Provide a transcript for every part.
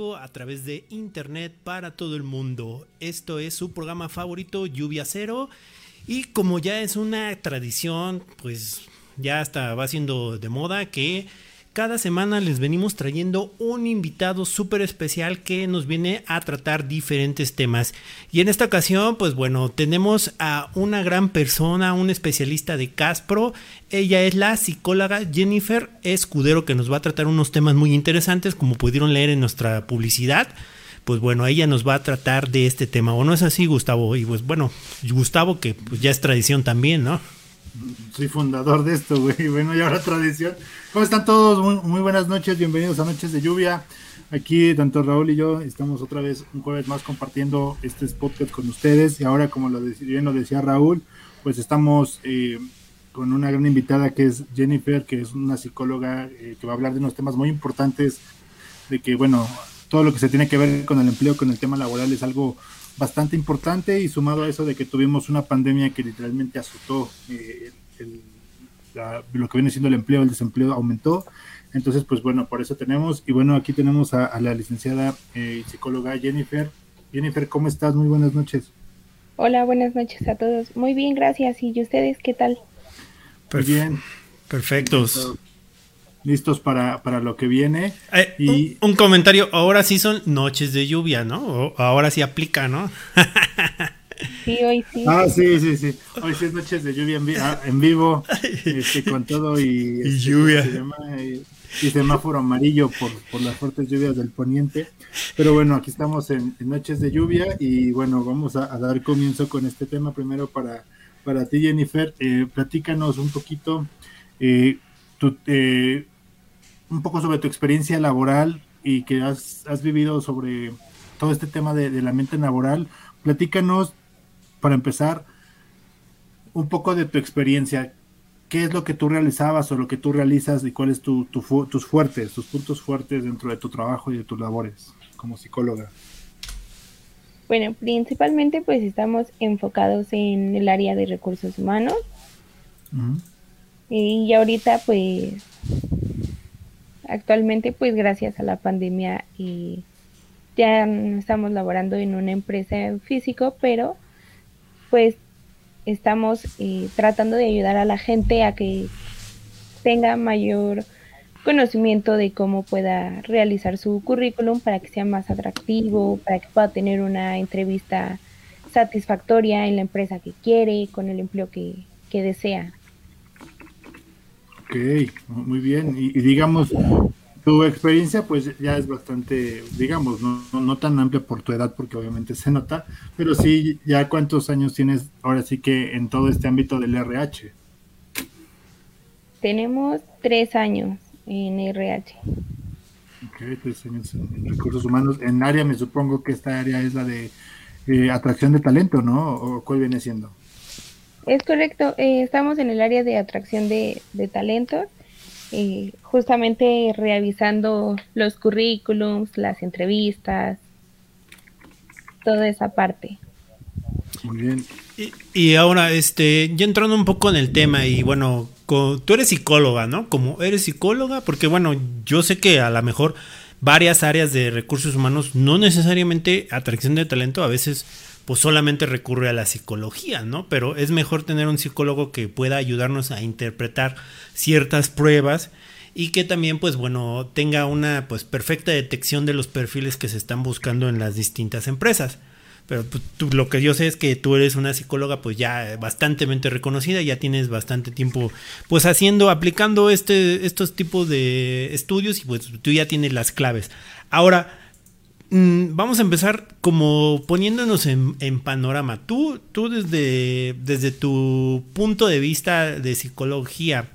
a través de internet para todo el mundo. Esto es su programa favorito, Lluvia Cero. Y como ya es una tradición, pues ya hasta va siendo de moda que cada semana les venimos trayendo un invitado súper especial que nos viene a tratar diferentes temas. Y en esta ocasión, pues bueno, tenemos a una gran persona, un especialista de Caspro. Ella es la psicóloga Jennifer Escudero que nos va a tratar unos temas muy interesantes como pudieron leer en nuestra publicidad pues bueno, ella nos va a tratar de este tema. ¿O no es así, Gustavo? Y pues bueno, Gustavo, que pues ya es tradición también, ¿no? Soy fundador de esto, güey. Bueno, y ahora tradición. ¿Cómo están todos? Muy, buenas noches, bienvenidos a Noches de Lluvia. Aquí, tanto Raúl y yo, estamos otra vez un jueves más compartiendo este podcast con ustedes. Y ahora, como lo bien lo decía Raúl, pues estamos eh, con una gran invitada que es Jennifer, que es una psicóloga eh, que va a hablar de unos temas muy importantes. De que, bueno, todo lo que se tiene que ver con el empleo, con el tema laboral, es algo bastante importante y sumado a eso de que tuvimos una pandemia que literalmente azotó eh, lo que viene siendo el empleo, el desempleo aumentó. Entonces, pues bueno, por eso tenemos, y bueno, aquí tenemos a, la licenciada eh, psicóloga Jennifer. Jennifer, ¿cómo estás? Muy buenas noches. Hola, buenas noches a todos. Muy bien, gracias. ¿Y ustedes qué tal? Muy bien. Perfectos listos para, para lo que viene. Eh, y... Un, comentario, ahora sí son noches de lluvia, ¿no? ahora sí aplica, ¿no? sí, hoy sí. Ah, sí, sí, sí. Hoy sí es noches de lluvia en, ah, vivo, este, con todo y, este, lluvia. y, semáforo amarillo por, por las fuertes lluvias del poniente. Pero bueno, aquí estamos en, noches de lluvia y bueno, vamos a, dar comienzo con este tema primero para, para ti, Jennifer. Eh, platícanos un poquito. Eh, tu, eh, un poco sobre tu experiencia laboral y que has, vivido sobre todo este tema de, la mente laboral. Platícanos, para empezar, un poco de tu experiencia. ¿Qué es lo que tú realizabas o lo que tú realizas y cuáles son tus fuertes, tus puntos fuertes dentro de tu trabajo y de tus labores como psicóloga? Bueno, principalmente pues estamos enfocados en el área de recursos humanos. Y ahorita pues actualmente pues gracias a la pandemia y ya estamos laborando en una empresa en físico, pero pues estamos eh, tratando de ayudar a la gente a que tenga mayor conocimiento de cómo pueda realizar su currículum para que sea más atractivo, para que pueda tener una entrevista satisfactoria en la empresa que quiere, con el empleo que, que desea. Ok, muy bien. Y, digamos, tu experiencia pues ya es bastante, digamos, no, no, tan amplia por tu edad porque obviamente se nota, pero sí, ya cuántos años tienes ahora sí que en todo este ámbito del RH. Tenemos tres años en RH. Ok, tres años en recursos humanos. En área me supongo que esta área es la de eh, atracción de talento, ¿no? ¿O cuál viene siendo? Es correcto, eh, estamos en el área de atracción de, de talentos, eh, justamente revisando los currículums, las entrevistas, toda esa parte. Muy bien. Y, ahora, este, ya entrando un poco en el tema, y bueno, tú eres psicóloga, ¿no? Como eres psicóloga, porque bueno, yo sé que a lo mejor varias áreas de recursos humanos, no necesariamente atracción de talento, a veces pues solamente recurre a la psicología, ¿no? Pero es mejor tener un psicólogo que pueda ayudarnos a interpretar ciertas pruebas y que también, pues bueno, tenga una pues perfecta detección de los perfiles que se están buscando en las distintas empresas. Pero pues, lo que yo sé es que tú eres una psicóloga pues ya bastante reconocida, ya tienes bastante tiempo pues haciendo, aplicando este, estos tipos de estudios y pues tú ya tienes las claves. Ahora, vamos a empezar como poniéndonos en, panorama. Tú, tú desde, desde tu punto de vista de psicología,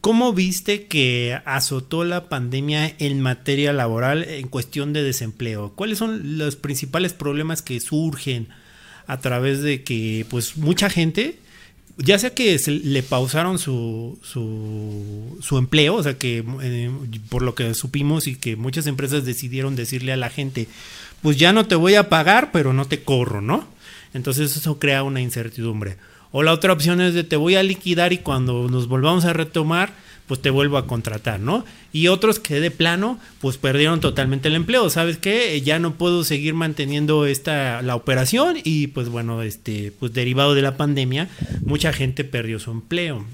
¿cómo viste que azotó la pandemia en materia laboral en cuestión de desempleo? ¿Cuáles son los principales problemas que surgen a través de que pues mucha gente ya sea que se le pausaron su, su, su empleo, o sea que eh, por lo que supimos y que muchas empresas decidieron decirle a la gente, pues ya no te voy a pagar, pero no te corro, ¿no? Entonces eso crea una incertidumbre. O la otra opción es de te voy a liquidar y cuando nos volvamos a retomar, pues te vuelvo a contratar, ¿no? Y otros que de plano, pues perdieron totalmente el empleo, ¿sabes qué? Ya no puedo seguir manteniendo esta, la operación y pues bueno, este, pues derivado de la pandemia, mucha gente perdió su empleo.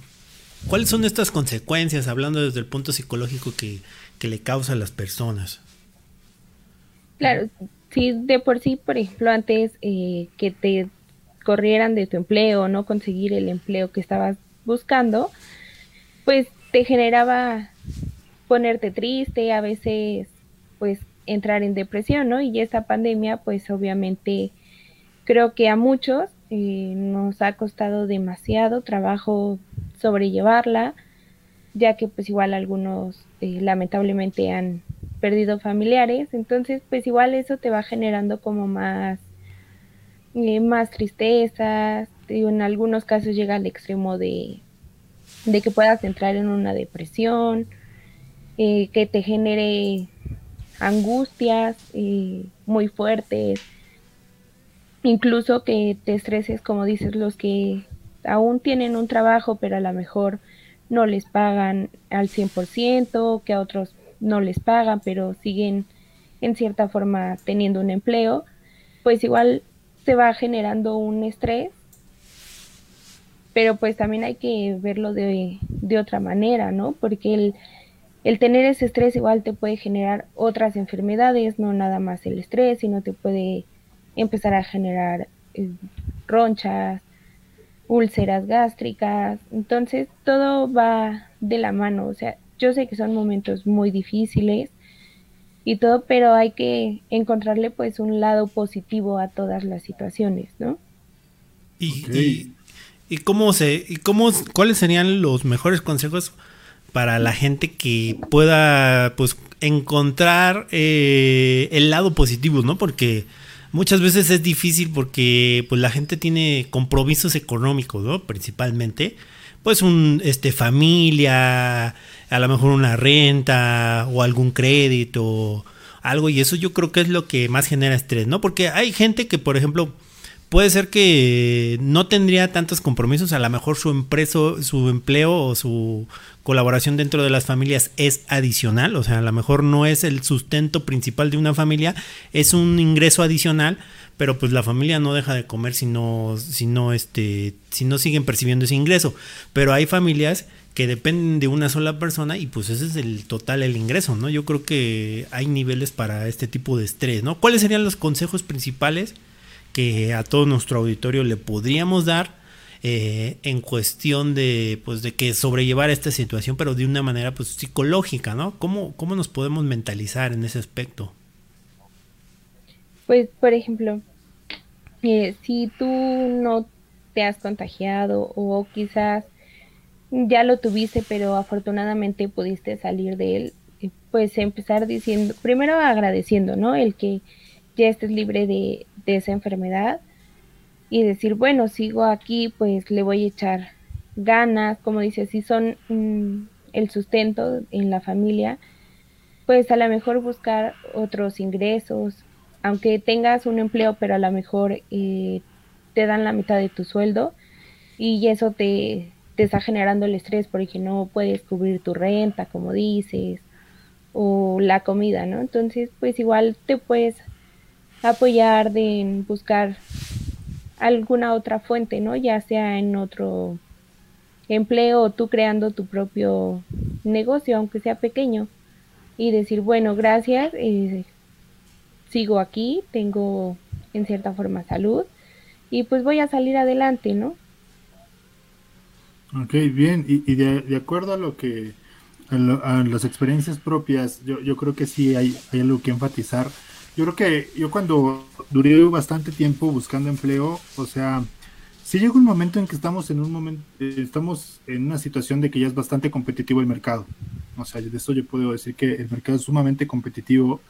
¿Cuáles son estas consecuencias, hablando desde el punto psicológico que, que le causa a las personas? Claro, si de por sí, por ejemplo, antes eh, que te corrieran de tu empleo, no conseguir el empleo que estabas buscando, pues te generaba ponerte triste, a veces pues entrar en depresión, ¿no? Y esta pandemia pues obviamente creo que a muchos eh, nos ha costado demasiado trabajo sobrellevarla, ya que pues igual algunos eh, lamentablemente han perdido familiares, entonces pues igual eso te va generando como más, eh, más tristezas, en algunos casos llega al extremo de, de que puedas entrar en una depresión, eh, que te genere angustias eh, muy fuertes, incluso que te estreses, como dices, los que aún tienen un trabajo, pero a lo mejor no les pagan al 100%, que a otros no les pagan, pero siguen en cierta forma teniendo un empleo, pues igual se va generando un estrés, pero pues también hay que verlo de, de otra manera, ¿no? Porque el, el tener ese estrés igual te puede generar otras enfermedades, no nada más el estrés, sino te puede empezar a generar eh, ronchas, úlceras gástricas, entonces todo va de la mano, o sea, yo sé que son momentos muy difíciles y todo, pero hay que encontrarle pues un lado positivo a todas las situaciones, ¿no? Y, y, cómo se, y cómo, cuáles serían los mejores consejos para la gente que pueda pues encontrar eh, el lado positivo, ¿no? Porque muchas veces es difícil porque pues la gente tiene compromisos económicos, ¿no? Principalmente, pues un este familia, a lo mejor una renta o algún crédito, algo y eso yo creo que es lo que más genera estrés, ¿no? Porque hay gente que, por ejemplo, puede ser que no tendría tantos compromisos, a lo mejor su empresa, su empleo o su colaboración dentro de las familias es adicional, o sea, a lo mejor no es el sustento principal de una familia, es un ingreso adicional, pero pues la familia no deja de comer si no, si no, este, si no siguen percibiendo ese ingreso. Pero hay familias que dependen de una sola persona y pues ese es el total el ingreso, ¿no? Yo creo que hay niveles para este tipo de estrés, ¿no? ¿Cuáles serían los consejos principales que a todo nuestro auditorio le podríamos dar eh, en cuestión de pues de que sobrellevar esta situación pero de una manera pues psicológica no cómo cómo nos podemos mentalizar en ese aspecto pues por ejemplo eh, si tú no te has contagiado o quizás ya lo tuviste, pero afortunadamente pudiste salir de él, pues empezar diciendo, primero agradeciendo, ¿no? El que ya estés libre de, esa enfermedad y decir, bueno, sigo aquí, pues le voy a echar ganas, como dices, si son mm, el sustento en la familia, pues a lo mejor buscar otros ingresos, aunque tengas un empleo, pero a lo mejor eh, te dan la mitad de tu sueldo y eso te, te está generando el estrés porque no puedes cubrir tu renta, como dices, o la comida, ¿no? Entonces, pues igual te puedes apoyar de buscar alguna otra fuente, ¿no? Ya sea en otro empleo o tú creando tu propio negocio, aunque sea pequeño, y decir, bueno, gracias, eh, sigo aquí, tengo en cierta forma salud y pues voy a salir adelante, ¿no? Ok, bien, y, de, acuerdo a lo que, a, las experiencias propias, yo, yo creo que sí hay, hay, algo que enfatizar. Yo creo que yo cuando duré bastante tiempo buscando empleo, o sea, sí llega un momento en que estamos en un momento, estamos en una situación de que ya es bastante competitivo el mercado. O sea, de eso yo puedo decir que el mercado es sumamente competitivo.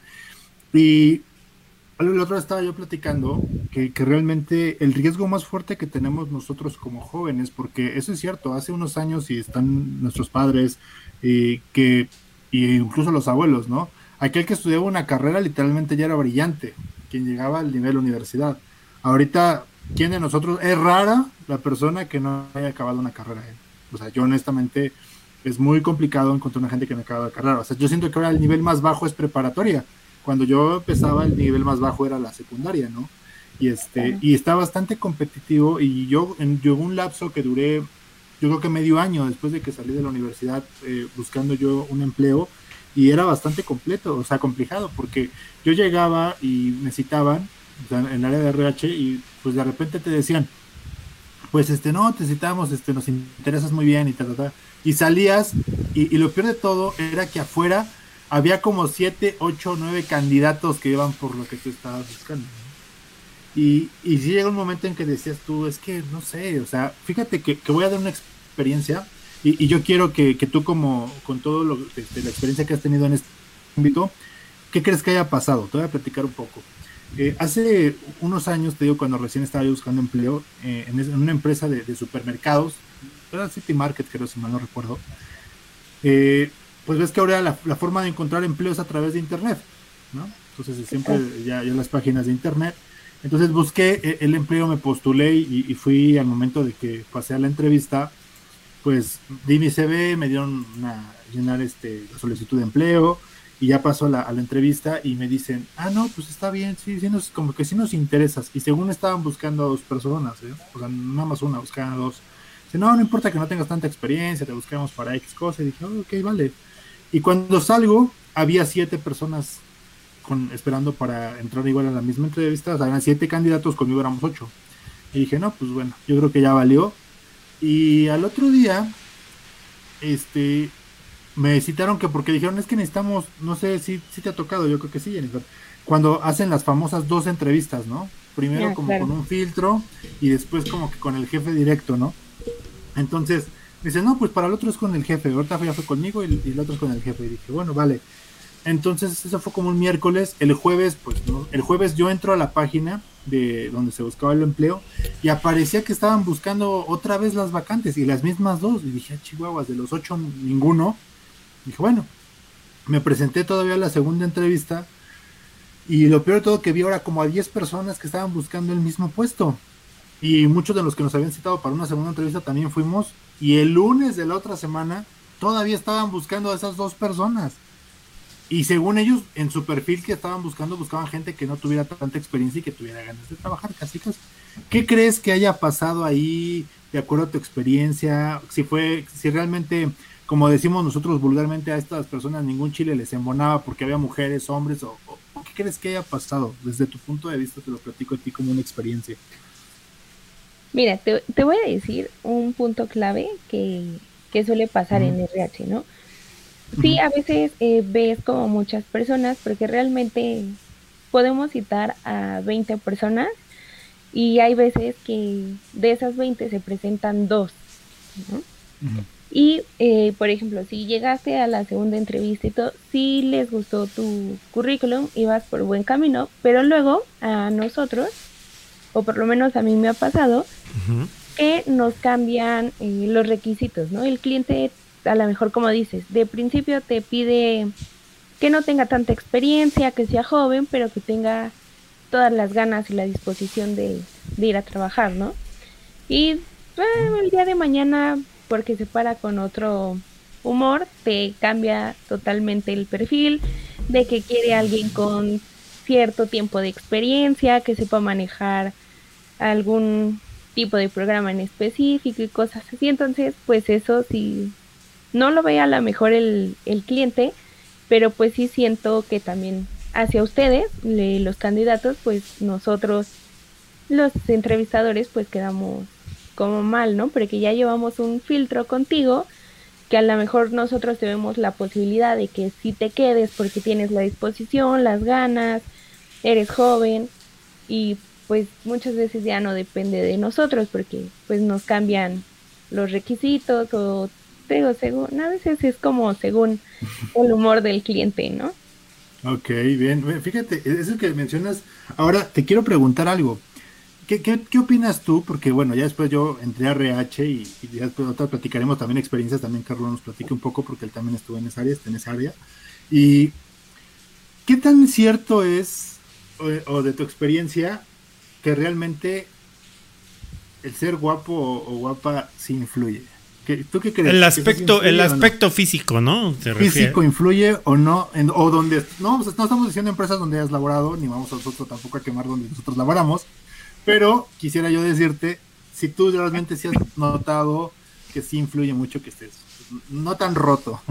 Y la otra estaba yo platicando que, realmente el riesgo más fuerte que tenemos nosotros como jóvenes, porque eso es cierto, hace unos años y están nuestros padres y que y incluso los abuelos, ¿no? Aquel que estudiaba una carrera literalmente ya era brillante, quien llegaba al nivel universidad. Ahorita, ¿quién de nosotros es rara la persona que no haya acabado una carrera? O sea, yo honestamente es muy complicado encontrar una gente que me acaba de carrera. O sea, yo siento que ahora el nivel más bajo es preparatoria. Cuando yo empezaba, el nivel más bajo era la secundaria, ¿no? Y, este, y está bastante competitivo y yo en yo un lapso que duré, yo creo que medio año después de que salí de la universidad eh, buscando yo un empleo y era bastante completo, o sea, complicado, porque yo llegaba y me en el área de RH y pues de repente te decían, pues este, no, te citamos, este, nos interesas muy bien y tal, tal, Y salías y, lo peor de todo era que afuera había como siete, ocho, nueve candidatos que iban por lo que tú estabas buscando. Y, y sí llega un momento en que decías tú, es que no sé, o sea, fíjate que, voy a dar una experiencia y, yo quiero que, tú como con todo lo, este, la experiencia que has tenido en este ámbito, ¿qué crees que haya pasado? Te voy a platicar un poco. Eh, hace unos años, te digo, cuando recién estaba yo buscando empleo eh, en, una empresa de, supermercados, era City Market, creo, si mal no recuerdo, eh, pues ves que ahora la, forma de encontrar empleo es a través de Internet, ¿no? Entonces siempre ya, ya las páginas de Internet entonces busqué e, el empleo, me postulé y, fui al momento de que pasé a la entrevista, pues di mi CV, me dieron a llenar este, la solicitud de empleo y ya pasó a la, entrevista y me dicen, ah, no, pues está bien, sí, sí nos, como que sí nos interesas. Y según estaban buscando a dos personas, ¿eh? o sea, nada más una, buscaban a dos. Dice, no, no importa que no tengas tanta experiencia, te buscamos para X cosa. Y dije, oh, ok, vale. Y cuando salgo, había siete personas esperando para entrar igual a la misma entrevista. O siete candidatos, conmigo éramos ocho. Y dije, no, pues bueno, yo creo que ya valió. Y al otro día, este, me citaron que porque dijeron, es que necesitamos, no sé si, si te ha tocado, yo creo que sí, Jennifer, cuando hacen las famosas dos entrevistas, ¿no? Primero como con un filtro y después como que con el jefe directo, ¿no? Entonces, dice, no, pues para el otro es con el jefe, ahorita ya fue conmigo y, y el otro es con el jefe. Y dije, bueno, vale. Entonces, eso fue como un miércoles. El jueves, pues, el jueves yo entro a la página de donde se buscaba el empleo y aparecía que estaban buscando otra vez las vacantes y las mismas dos. Y dije, ah, chihuahuas, de los ocho, ninguno. dije, bueno, me presenté todavía a la segunda entrevista y lo peor de todo que vi ahora como a 10 personas que estaban buscando el mismo puesto. Y muchos de los que nos habían citado para una segunda entrevista también fuimos. Y el lunes de la otra semana todavía estaban buscando a esas dos personas. Y según ellos, en su perfil que estaban buscando, buscaban gente que no tuviera tanta experiencia y que tuviera ganas de trabajar, casi casi. ¿Qué crees que haya pasado ahí, de acuerdo a tu experiencia? Si fue, si realmente, como decimos nosotros vulgarmente a estas personas, ningún chile les embonaba porque había mujeres, hombres, o, qué crees que haya pasado? Desde tu punto de vista, te lo platico a ti como una experiencia. Mira, te, voy a decir un punto clave que, suele pasar en RH, ¿no? Sí, a veces eh, ves como muchas personas, porque realmente podemos citar a 20 personas y hay veces que de esas 20 se presentan dos. Y, eh, por ejemplo, si llegaste a la segunda entrevista y todo, si les gustó tu currículum, ibas por buen camino, pero luego a nosotros, o por lo menos a mí me ha pasado, que nos cambian eh, los requisitos, ¿no? El cliente a lo mejor como dices, de principio te pide que no tenga tanta experiencia, que sea joven, pero que tenga todas las ganas y la disposición de, ir a trabajar, ¿no? Y el día de mañana, porque se para con otro humor, te cambia totalmente el perfil de que quiere alguien con cierto tiempo de experiencia, que sepa manejar algún tipo de programa en específico y cosas así. Entonces, pues eso sí no lo ve a lo mejor el, el cliente, pero pues sí siento que también hacia ustedes, los candidatos, pues nosotros, los entrevistadores, pues quedamos como mal, ¿no? Porque ya llevamos un filtro contigo que a lo mejor nosotros tenemos la posibilidad de que si te quedes porque tienes la disposición, las ganas, eres joven y pues muchas veces ya no depende de nosotros porque pues nos cambian los requisitos o digo, según, a veces es como según el humor del cliente, ¿no? Ok, bien. Fíjate, eso que mencionas. Ahora te quiero preguntar algo. ¿Qué, qué, opinas tú? Porque bueno, ya después yo entré a RH y, ya después otra platicaremos también experiencias. También Carlos nos platique un poco porque él también estuvo en esa área, está en esa área. Y ¿qué tan cierto es, o, de tu experiencia, que realmente el ser guapo o, o guapa sí influye? ¿Tú qué crees? El aspecto, el aspecto físico, ¿no? físico influye o no, o donde, no, no estamos diciendo empresas donde has laborado, ni vamos a nosotros tampoco a quemar donde nosotros laboramos, pero quisiera yo decirte, si tú realmente sí has notado que sí influye mucho que estés no tan roto.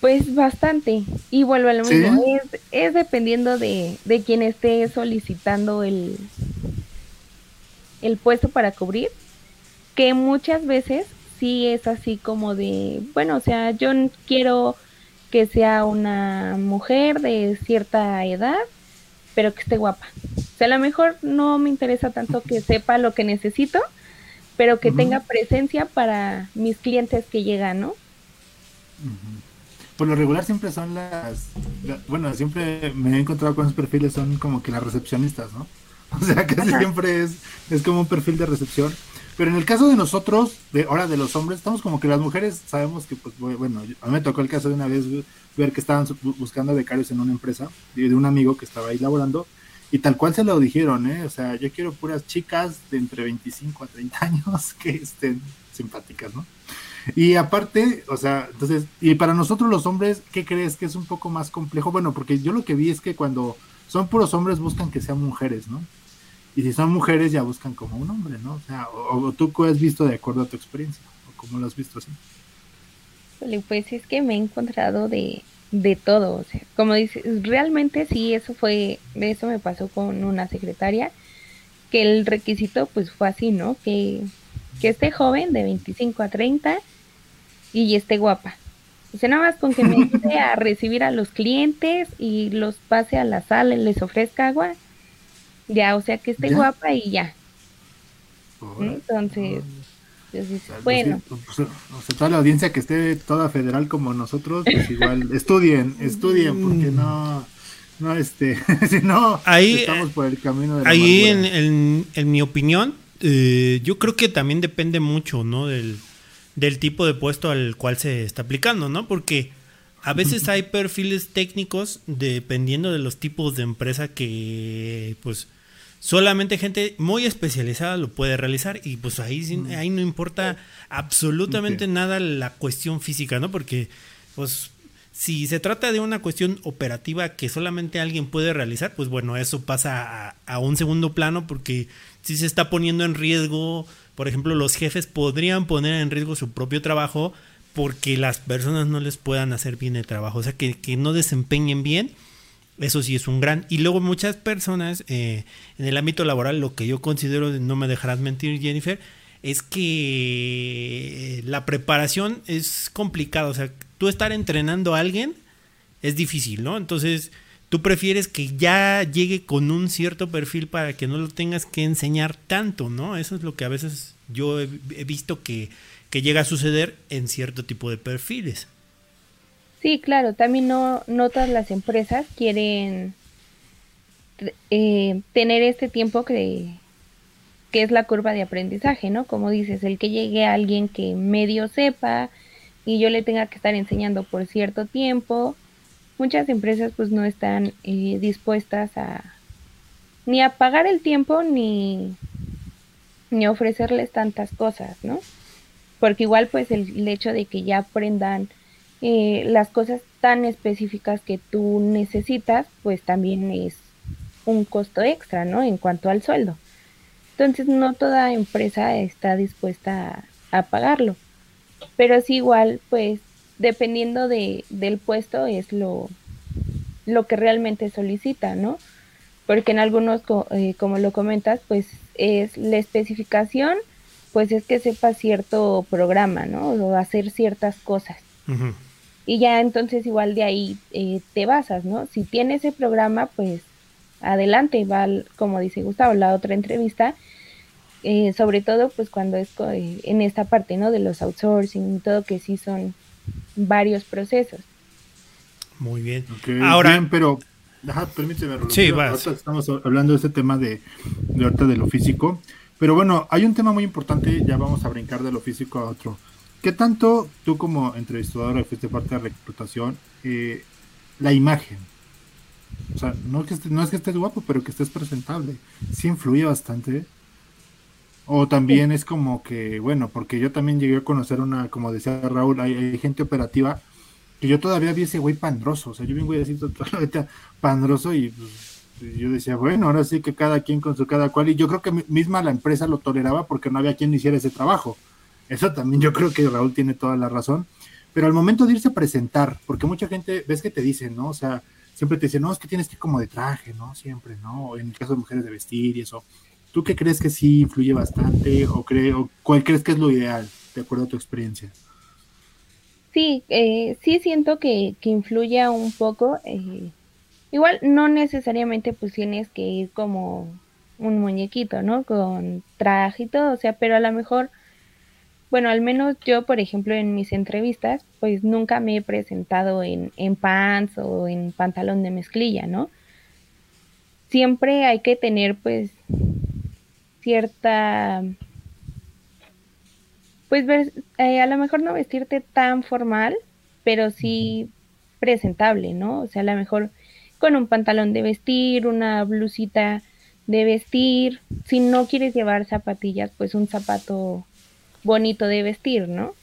Pues bastante. Y vuelvo a lo mismo. Es, dependiendo de, de quien esté solicitando el, el puesto para cubrir. Que muchas veces sí es así como de, bueno, o sea, yo quiero que sea una mujer de cierta edad, pero que esté guapa. O sea, a lo mejor no me interesa tanto que sepa lo que necesito, pero que tenga presencia para mis clientes que llegan, ¿no? Por lo regular siempre son las, bueno, siempre me he encontrado con esos perfiles, son como que las recepcionistas, ¿no? O sea, casi siempre es, es como un perfil de recepción. Pero en el caso de nosotros, de ahora de los hombres, estamos como que las mujeres sabemos que, pues, bueno, a mí me tocó el caso de una vez ver que estaban buscando becarios en una empresa, de un amigo que estaba ahí laborando, y tal cual se lo dijeron, ¿eh? O sea, yo quiero puras chicas de entre 25 a 30 años que estén simpáticas, ¿no? Y aparte, o sea, entonces, y para nosotros los hombres, ¿qué crees que es un poco más complejo? Bueno, porque yo lo que vi es que cuando son puros hombres buscan que sean mujeres, ¿no? Y si son mujeres ya buscan como un hombre, ¿no? O sea, o, tú qué has visto de acuerdo a tu experiencia, o cómo lo has visto así. Pues es que me he encontrado de, de todo, o sea, como dices, realmente sí, eso fue, eso me pasó con una secretaria, que el requisito pues fue así, ¿no? Que, que esté joven, de 25 a 30, y esté guapa. O sea, nada más con que me ayude a recibir a los clientes y los pase a la sala y les ofrezca agua, ya, o sea, que esté guapa y ya. Entonces, bueno. Pues, pues, o sea, toda la audiencia que esté toda federal como nosotros, pues igual, estudien, estudien, porque no, no, este, si no, ahí, estamos por el camino de la Ahí, en, en, mi opinión, eh, yo creo que también depende mucho, ¿no? Del, del tipo de puesto al cual se está aplicando, ¿no? Porque a veces hay perfiles técnicos dependiendo de los tipos de empresa que, pues, solamente gente muy especializada lo puede realizar y pues ahí, mm. ahí no importa absolutamente nada la cuestión física, ¿no? Porque pues si se trata de una cuestión operativa que solamente alguien puede realizar, pues bueno, eso pasa a, un segundo plano porque si se está poniendo en riesgo, por ejemplo, los jefes podrían poner en riesgo su propio trabajo porque las personas no les puedan hacer bien el trabajo, o sea, que, que no desempeñen bien eso sí es un gran. Y luego muchas personas eh, en el ámbito laboral, lo que yo considero, no me dejarás mentir Jennifer, es que la preparación es complicada. O sea, tú estar entrenando a alguien es difícil, ¿no? Entonces, tú prefieres que ya llegue con un cierto perfil para que no lo tengas que enseñar tanto, ¿no? Eso es lo que a veces yo he, visto que, que llega a suceder en cierto tipo de perfiles. Sí, claro, también no, no todas las empresas quieren eh, tener este tiempo que, que es la curva de aprendizaje, ¿no? Como dices, el que llegue a alguien que medio sepa y yo le tenga que estar enseñando por cierto tiempo. Muchas empresas pues no están eh, dispuestas a ni a pagar el tiempo ni, ni ofrecerles tantas cosas, ¿no? Porque igual pues el hecho de que ya aprendan eh, las cosas tan específicas que tú necesitas, pues también es un costo extra, ¿no? En cuanto al sueldo. Entonces no toda empresa está dispuesta a, pagarlo. Pero sí igual, pues dependiendo de, del puesto es lo, lo que realmente solicita, ¿no? Porque en algunos, eh, como lo comentas, pues es la especificación, pues es que sepa cierto programa, ¿no? O hacer ciertas cosas y ya entonces igual de ahí eh, te basas, ¿no? Si tiene ese programa, pues adelante, va, como dice Gustavo, la otra entrevista, eh, sobre todo pues cuando es eh, en esta parte, ¿no? De los outsourcing y todo, que sí son varios procesos. Muy bien. Ahora, pero, permíteme, sí, estamos hablando de este tema de, de lo físico, pero bueno, hay un tema muy importante, ya vamos a brincar de lo físico a otro ¿Qué tanto tú como entrevistadora fuiste parte de reclutación, eh, la imagen? O sea, no, que no es que estés guapo, pero que estés presentable. ¿Sí influye bastante? O también es como que, bueno, porque yo también llegué a conocer una, como decía Raúl, hay, gente operativa que yo todavía vi ese güey pandroso. O sea, yo vi un güey así totalmente pandroso y pues, yo decía, bueno, ahora sí que cada quien con su cada cual. Y yo creo que misma la empresa lo toleraba porque no había quien hiciera ese trabajo. Eso también yo creo que Raúl tiene toda la razón. Pero al momento de irse a presentar, porque mucha gente, ves que te dicen, ¿no? O sea, siempre te dicen, no, es que tienes que ir como de traje, ¿no? Siempre, ¿no? En el caso de mujeres de vestir y eso. ¿Tú qué crees que sí influye bastante o, creo cuál crees que es lo ideal, de acuerdo a tu experiencia? Sí, eh, sí siento que, que influye un poco. Eh, igual no necesariamente pues tienes que ir como un muñequito, ¿no? Con traje y todo, o sea, pero a lo mejor, bueno, al menos yo, por ejemplo, en mis entrevistas, pues nunca me he presentado en, en pants o en pantalón de mezclilla, ¿no? Siempre hay que tener pues cierta, pues eh, a lo mejor no vestirte tan formal, pero sí presentable, ¿no? O sea, a lo mejor con un pantalón de vestir, una blusita de vestir, si no quieres llevar zapatillas, pues un zapato bonito de vestir, ¿no?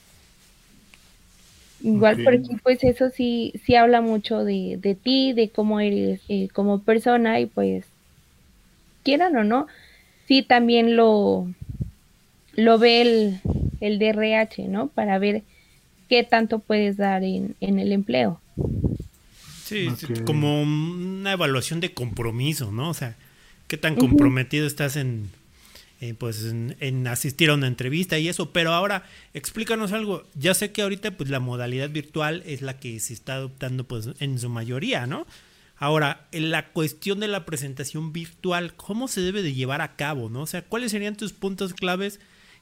Igual porque pues eso sí, sí habla mucho de, de ti, de cómo eres eh, como persona y pues quieran o no, sí también lo, lo ve el, el DRH, ¿no? Para ver qué tanto puedes dar en, en el empleo. Sí, como una evaluación de compromiso, ¿no? O sea, qué tan comprometido estás en, pues en, asistir a una entrevista y eso, pero ahora explícanos algo. Ya sé que ahorita pues la modalidad virtual es la que se está adoptando pues en su mayoría, ¿no? Ahora, en la cuestión de la presentación virtual, ¿cómo se debe de llevar a cabo? ¿no? O sea, ¿cuáles serían tus puntos claves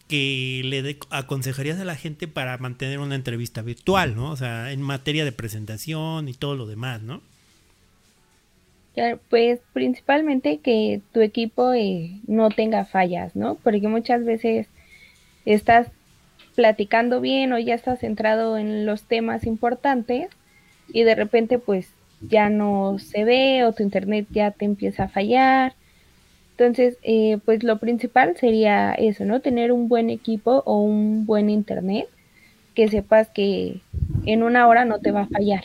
que le aconsejarías a la gente para mantener una entrevista virtual, ¿no? O sea, en materia de presentación y todo lo demás, ¿no? Pues principalmente que tu equipo eh, no tenga fallas, ¿no? Porque muchas veces estás platicando bien o ya estás centrado en los temas importantes y de repente pues ya no se ve o tu internet ya te empieza a fallar. Entonces, eh, pues lo principal sería eso, ¿no? Tener un buen equipo o un buen internet que sepas que en una hora no te va a fallar.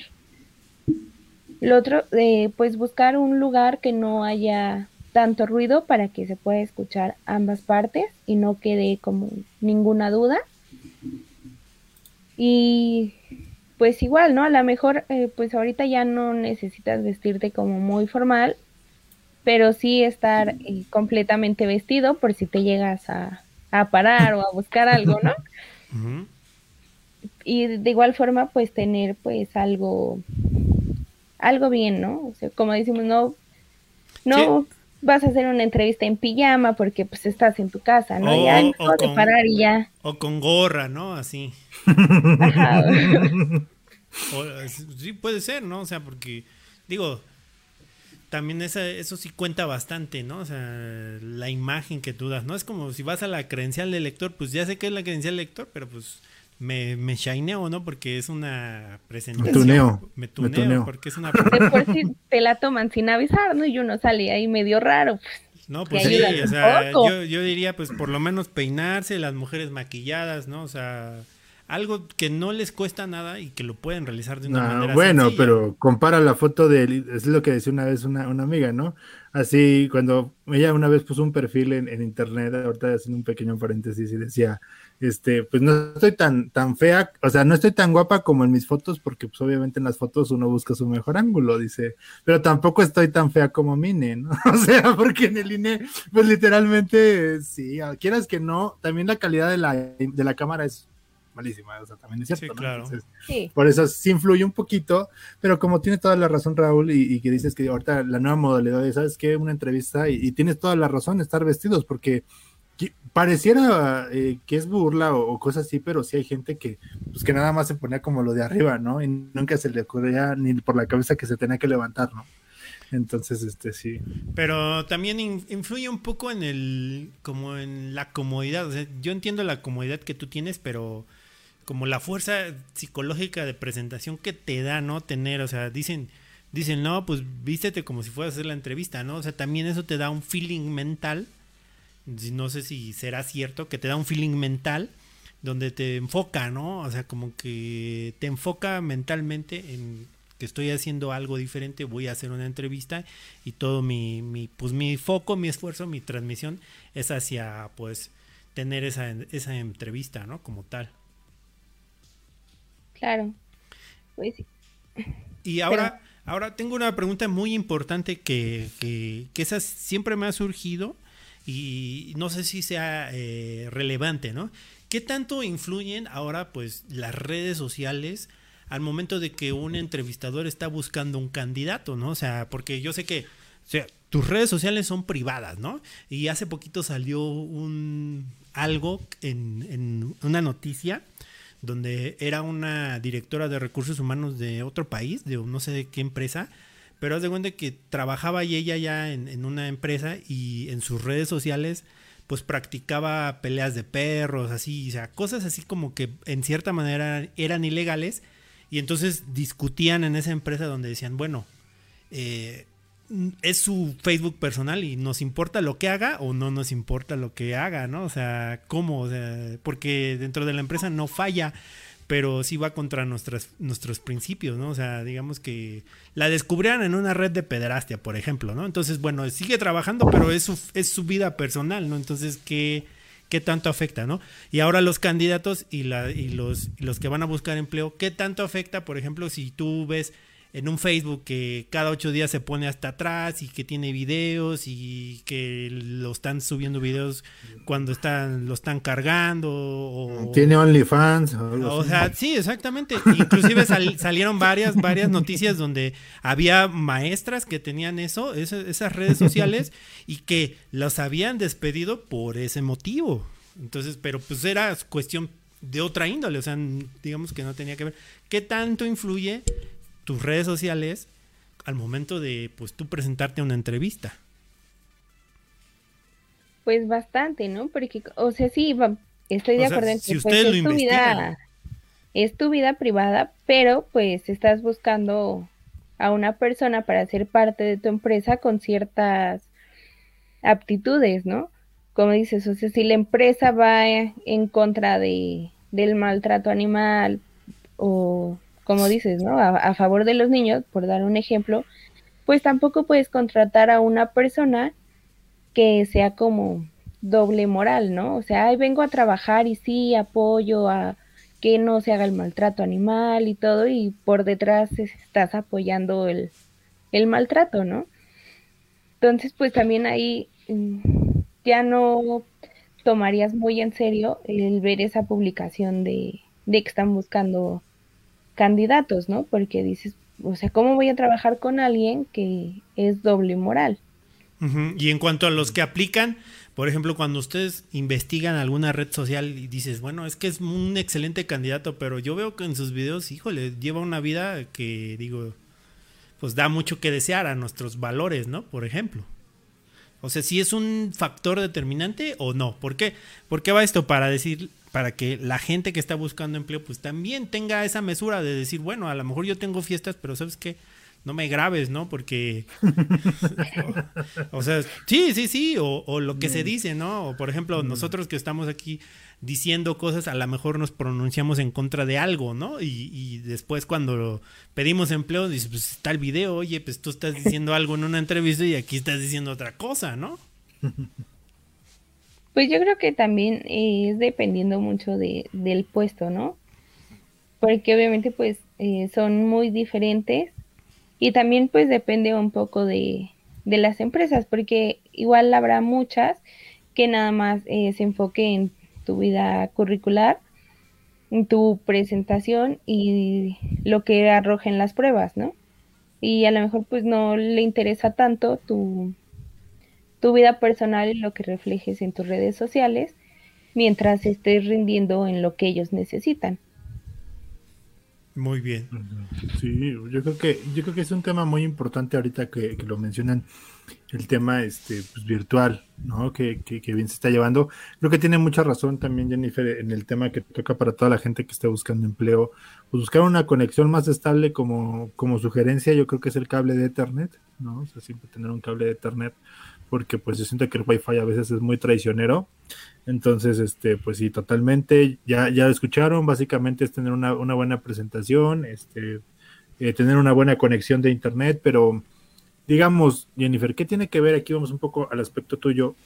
Lo otro, eh, pues buscar un lugar que no haya tanto ruido para que se pueda escuchar ambas partes y no quede como ninguna duda. Y pues igual, ¿no? A lo mejor, eh, pues ahorita ya no necesitas vestirte como muy formal, pero sí estar eh, completamente vestido por si te llegas a, parar o a buscar algo, ¿no? Y de igual forma, pues tener pues algo, algo bien, ¿no? O sea, como decimos, no, no vas a hacer una entrevista en pijama porque pues estás en tu casa, ¿no? ya no con, parar y ya. O con gorra, ¿no? Así. sí, puede ser, ¿no? O sea, porque, digo, también eso sí cuenta bastante, ¿no? O sea, la imagen que tú das, ¿no? Es como si vas a la credencial de lector, pues ya sé que es la credencial de lector, pero pues me, me shineo, ¿no? Porque es una presentación. Me tuneo. Me tuneo, porque es una... Por si te la toman sin avisar, ¿no? Y uno sale ahí medio raro, pues. No, pues sí, o sea, yo, yo diría, pues por lo menos peinarse, las mujeres maquilladas, ¿no? O sea, algo que no les cuesta nada y que lo pueden realizar de una manera bueno pero compara la foto de es lo que decía una vez una, amiga no así cuando ella una vez puso un perfil en, internet ahorita haciendo un pequeño paréntesis y decía este pues no estoy tan tan fea o sea no estoy tan guapa como en mis fotos porque pues obviamente en las fotos uno busca su mejor ángulo dice pero tampoco estoy tan fea como Mine no o sea porque en el INE pues literalmente sí quieras que no también la calidad de la de la cámara es malísima, o sea, también es cierto, Por eso sí influye un poquito, pero como tiene toda la razón Raúl y, que dices que ahorita la nueva modalidad de, ¿sabes qué? Una entrevista y, tienes toda la razón, estar vestidos, porque pareciera eh, que es burla o, cosas así, pero sí hay gente que, pues que nada más se ponía como lo de arriba, ¿no? Y nunca se le ocurría ni por la cabeza que se tenía que levantar, ¿no? Entonces, este sí. Pero también influye un poco en el, como en la comodidad. O sea, yo entiendo la comodidad que tú tienes, pero como la fuerza psicológica de presentación que te da, ¿no? Tener, o sea, dicen, dicen, no, pues vístete como si fueras a hacer la entrevista, ¿no? O sea, también eso te da un feeling mental no sé si será cierto, que te da un feeling mental donde te enfoca, ¿no? O sea, como que te enfoca mentalmente en que estoy haciendo algo diferente, voy a hacer una entrevista y todo mi, mi pues mi foco, mi esfuerzo, mi transmisión es hacia pues tener esa, esa entrevista, ¿no? Como tal. Claro. Pues Y ahora, ahora tengo una pregunta muy importante que, que, que esa siempre me ha surgido y no sé si sea eh, relevante, ¿no? ¿Qué tanto influyen ahora pues las redes sociales al momento de que un entrevistador está buscando un candidato, ¿no? O sea, porque yo sé que o sea, tus redes sociales son privadas, ¿no? Y hace poquito salió un algo en, en una noticia donde era una directora de recursos humanos de otro país, de no sé de qué empresa, pero haz de cuenta que trabajaba y ella ya en, una empresa y en sus redes sociales pues practicaba peleas de perros, así, o sea, cosas así como que en cierta manera eran ilegales y entonces discutían en esa empresa donde decían, bueno, eh, es su Facebook personal y nos importa lo que haga o no nos importa lo que haga, ¿no? O sea, ¿cómo? O sea, porque dentro de la empresa no falla, pero sí va contra nuestras, nuestros principios, ¿no? O sea, digamos que la descubrieran en una red de pederastia, por ejemplo, ¿no? Entonces, bueno, sigue trabajando, pero es su, es su vida personal, ¿no? Entonces, ¿qué, qué tanto afecta, ¿no? Y ahora los candidatos y, la, y, los, y los que van a buscar empleo, ¿qué tanto afecta, por ejemplo, si tú ves en un Facebook que cada ocho días se pone hasta atrás y que tiene videos y que lo están subiendo videos cuando están lo están cargando o tiene OnlyFans o, sea sí exactamente. Inclusive salieron varias varias noticias donde había maestras que tenían eso esas redes sociales y que los habían despedido por ese motivo. Entonces pero pues era cuestión de otra índole o sea digamos que no tenía que ver qué tanto influye tus redes sociales al momento de pues tú presentarte a una entrevista. Pues bastante, ¿no? Porque, o sea, sí, estoy de acuerdo en que pues, es, tu vida, es tu vida privada, pero pues estás buscando a una persona para ser parte de tu empresa con ciertas aptitudes, ¿no? Como dices, o sea, si la empresa va en contra de, del maltrato animal o como dices, ¿no? A, favor de los niños, por dar un ejemplo, pues tampoco puedes contratar a una persona que sea como doble moral, ¿no? O sea, vengo a trabajar y sí apoyo a que no se haga el maltrato animal y todo, y por detrás estás apoyando el, el maltrato, ¿no? Entonces, pues también ahí mm, ya no tomarías muy en serio el ver esa publicación de, de que están buscando candidatos, ¿no? Porque dices, o sea, ¿cómo voy a trabajar con alguien que es doble moral? Y en cuanto a los que aplican, por ejemplo, cuando ustedes investigan alguna red social y dices, bueno, es que es un excelente candidato, pero yo veo que en sus videos, híjole, lleva una vida que, digo, pues da mucho que desear a nuestros valores, ¿no? Por ejemplo. O sea, si es un factor determinante o no. ¿Por qué? ¿Por qué va esto? Para decir, para que la gente que está buscando empleo pues también tenga esa mesura de decir, bueno, a lo mejor yo tengo fiestas, pero sabes qué, no me grabes, ¿no? Porque, o, sea, sí, sí, sí, o, lo que se dice, ¿no? O por ejemplo, nosotros que estamos aquí diciendo cosas, a lo mejor nos pronunciamos en contra de algo, ¿no? Y, después cuando pedimos empleo, dices, pues está el video, oye, pues tú estás diciendo algo en una entrevista y aquí estás diciendo otra cosa, ¿no? Pues yo creo que también es dependiendo mucho de, del puesto, ¿no? Porque obviamente pues eh, son muy diferentes y también pues depende un poco de, de, las empresas, porque igual habrá muchas que nada más eh, se enfoque en tu vida curricular, tu presentación y lo que arrojen las pruebas, ¿no? Y a lo mejor pues no le interesa tanto tu, tu vida personal y lo que reflejes en tus redes sociales mientras estés rindiendo en lo que ellos necesitan. Muy bien. Sí, yo creo que yo creo que es un tema muy importante ahorita que, lo mencionan el tema este, pues, virtual, ¿no? Que, que, bien se está llevando. Creo que tiene mucha razón también Jennifer en el tema que toca para toda la gente que esté buscando empleo. Pues buscar una conexión más estable como, como sugerencia, yo creo que es el cable de Ethernet, ¿no? O sea, siempre tener un cable de Ethernet, porque pues yo siento que el Wi-Fi a veces es muy traicionero. Entonces, este, pues sí, totalmente, ya, ya escucharon, básicamente es tener una, una buena presentación, este, eh, tener una buena conexión de Internet, pero digamos, Jennifer, ¿qué tiene que ver? Aquí vamos un poco al aspecto tuyo.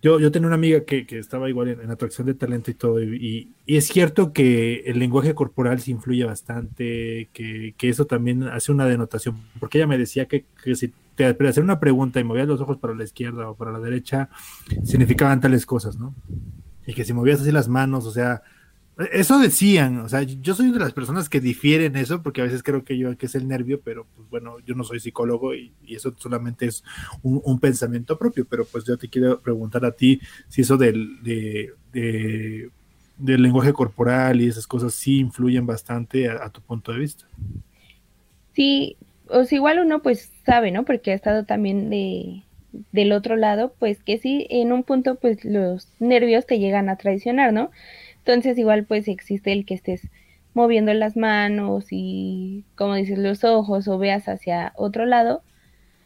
Yo, yo tenía una amiga que, estaba igual en, atracción de talento y todo, y, es cierto que el lenguaje corporal se influye bastante, que, eso también hace una denotación, porque ella me decía que, si te hacer una pregunta y movías los ojos para la izquierda o para la derecha, significaban tales cosas, ¿no? Y que si movías así las manos, o sea, eso decían, o sea, yo soy de las personas que difieren eso, porque a veces creo que yo que es el nervio, pero pues bueno, yo no soy psicólogo y, eso solamente es un, pensamiento propio, pero pues yo te quiero preguntar a ti si eso del, del lenguaje corporal y esas cosas sí influyen bastante a, tu punto de vista. Sí, o sea, igual uno pues sabe, ¿no? Porque ha estado también de, del otro lado, pues que sí, en un punto pues los nervios te llegan a traicionar, ¿no? Entonces igual pues existe el que estés moviendo las manos y como dices los ojos o veas hacia otro lado,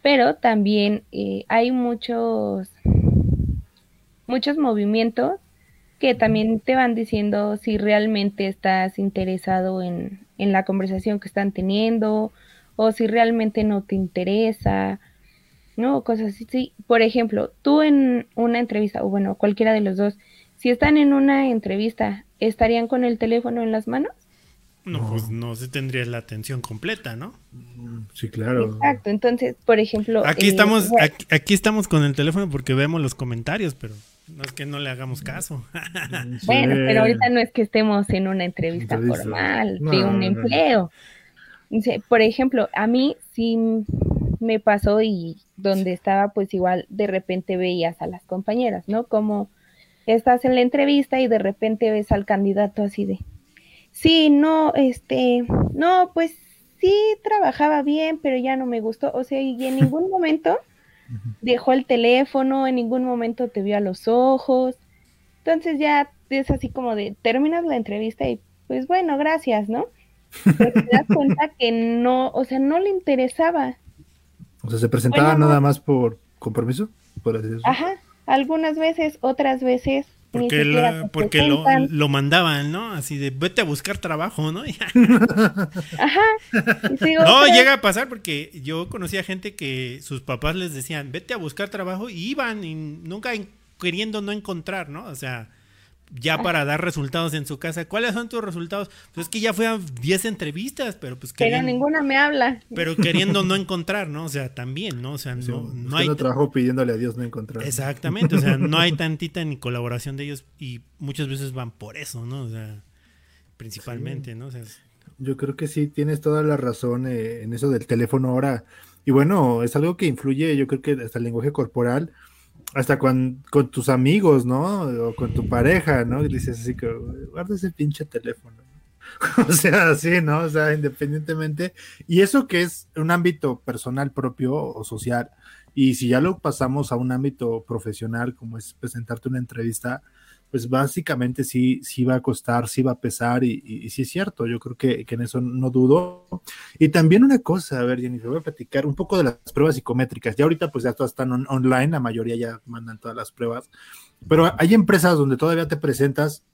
pero también eh, hay muchos muchos movimientos que también te van diciendo si realmente estás interesado en, en la conversación que están teniendo o si realmente no te interesa, ¿no? Cosas así. Por ejemplo, tú en una entrevista, o bueno, cualquiera de los dos, si están en una entrevista, ¿estarían con el teléfono en las manos? No, pues no se tendría la atención completa, ¿no? Sí, claro. Exacto, entonces, por ejemplo... Aquí eh, estamos aquí, estamos con el teléfono porque vemos los comentarios, pero no es que no le hagamos caso. bueno, pero ahorita no es que estemos en una entrevista, formal de un empleo. Por ejemplo, a mí sí me pasó y donde estaba, pues igual de repente veías a las compañeras, ¿no? Como estás en la entrevista y de repente ves al candidato así de, sí, no, este, no, pues sí trabajaba bien, pero ya no me gustó, o sea, y en ningún momento dejó el teléfono, en ningún momento te vio a los ojos, entonces ya es así como de, terminas la entrevista y pues bueno, gracias, ¿no? Pero te das cuenta que no, o sea, no le interesaba. O sea, se presentaba nada más por compromiso, por así decirlo. Ajá, algunas veces, otras veces porque, porque lo, lo, mandaban, ¿no? Así de, vete a buscar trabajo, ¿no? Ajá. no, llega a pasar porque yo conocía gente que sus papás les decían, vete a buscar trabajo y iban y nunca queriendo no encontrar, ¿no? O sea, ya para dar resultados en su casa. ¿Cuáles son tus resultados? Pues es que ya fue a 10 entrevistas, pero pues Pero ninguna me habla. Pero queriendo no encontrar, ¿no? O sea, también, ¿no? O sea, no, no hay... trabajo pidiéndole a Dios no encontrar. Exactamente, o sea, no hay tantita ni colaboración de ellos y muchas veces van por eso, ¿no? O sea, principalmente, ¿no? O sea, Yo creo que sí, tienes toda la razón eh, en eso del teléfono ahora. Y bueno, es algo que influye, yo creo que hasta el lenguaje corporal hasta con, con, tus amigos, ¿no? O con tu pareja, ¿no? Dices así que guarda ese pinche teléfono. o sea, así, ¿no? O sea, independientemente. Y eso que es un ámbito personal propio o social. Y si ya lo pasamos a un ámbito profesional, como es presentarte una entrevista, pues básicamente sí, sí va a costar, sí va a pesar y, y, sí es cierto, yo creo que, en eso no dudo. Y también una cosa, a ver, Jennifer, voy a platicar un poco de las pruebas psicométricas. Ya ahorita pues ya todas están online, la mayoría ya mandan todas las pruebas, pero hay empresas donde todavía te presentas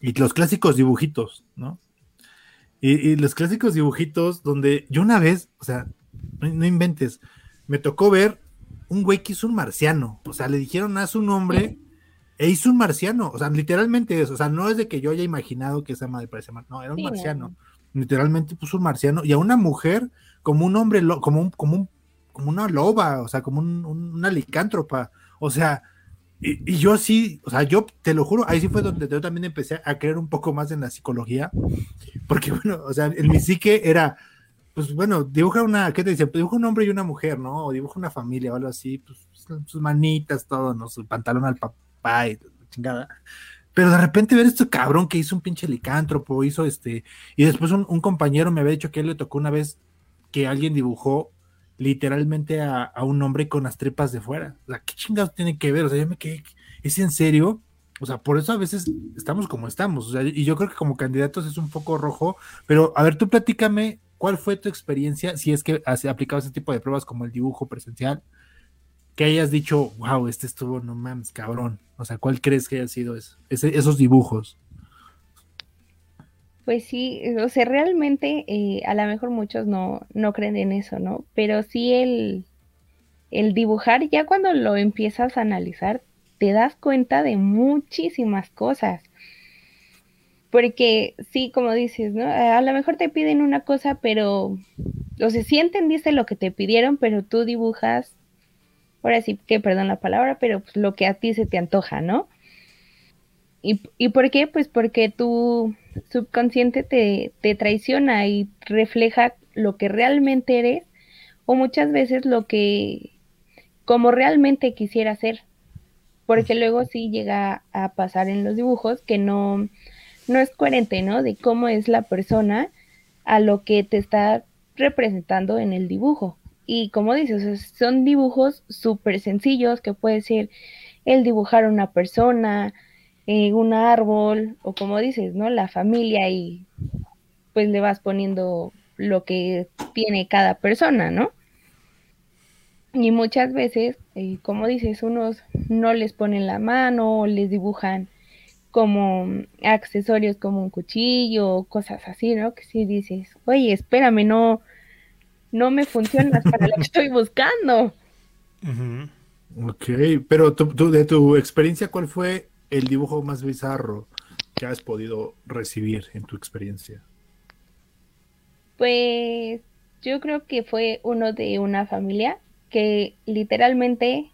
y los clásicos dibujitos, ¿no? Y, los clásicos dibujitos donde yo una vez, o sea, no, inventes, me tocó ver un güey que hizo un marciano, o sea, le dijeron a su nombre e hizo un marciano, o sea, literalmente eso, o sea, no es de que yo haya imaginado que esa madre parece marciano, no, era un marciano. Literalmente puso un marciano y a una mujer como un hombre, como un, como un, como una loba, o sea, como un, una licántropa, o sea, y, yo sí, o sea, yo te lo juro, ahí sí fue donde yo también empecé a creer un poco más en la psicología, porque bueno, o sea, en mi psique era, pues bueno, dibuja una, ¿qué te dice? Dibuja un hombre y una mujer, ¿no? O dibuja una familia o algo así, pues sus manitas, todo, ¿no? Su pantalón al, papá chingada. Pero de repente ver este cabrón que hizo un pinche licántropo, hizo este, y después un, compañero me había dicho que él le tocó una vez que alguien dibujó literalmente a, un hombre con las tripas de fuera. O sea, ¿qué chingados tiene que ver? O sea, yo me quedé, ¿es en serio? O sea, por eso a veces estamos como estamos. O sea, y yo creo que como candidatos es un poco rojo. Pero a ver, tú platícame, ¿cuál fue tu experiencia si es que has aplicado ese tipo de pruebas como el dibujo presencial? Que hayas dicho, wow, este estuvo, no mames, cabrón. O sea, ¿cuál crees que haya sido eso? esos dibujos. Pues sí, o sea, realmente eh, a lo mejor muchos no, no creen en eso, ¿no? Pero sí el, el dibujar, ya cuando lo empiezas a analizar, te das cuenta de muchísimas cosas. Porque sí, como dices, ¿no? A lo mejor te piden una cosa, pero, o sea, sí entendiste lo que te pidieron, pero tú dibujas, ahora sí que perdón la palabra, pero pues lo que a ti se te antoja, ¿no? ¿Y, ¿Y por qué? Pues porque tu subconsciente te, te traiciona y refleja lo que realmente eres o muchas veces lo que como realmente quisiera ser. Porque luego sí llega a pasar en los dibujos que no, no es coherente, ¿no? De cómo es la persona a lo que te está representando en el dibujo. Y como dices, son dibujos súper sencillos que puede ser el dibujar una persona, eh, un árbol o como dices, ¿no? La familia y pues le vas poniendo lo que tiene cada persona, ¿no? Y muchas veces, eh, como dices, unos no les ponen la mano o les dibujan como accesorios como un cuchillo, cosas así, ¿no? Que si dices, oye, espérame, no, no me funcionas para lo que estoy buscando. Ok, pero tú, de tu experiencia, ¿cuál fue el dibujo más bizarro que has podido recibir en tu experiencia? Pues yo creo que fue uno de una familia que literalmente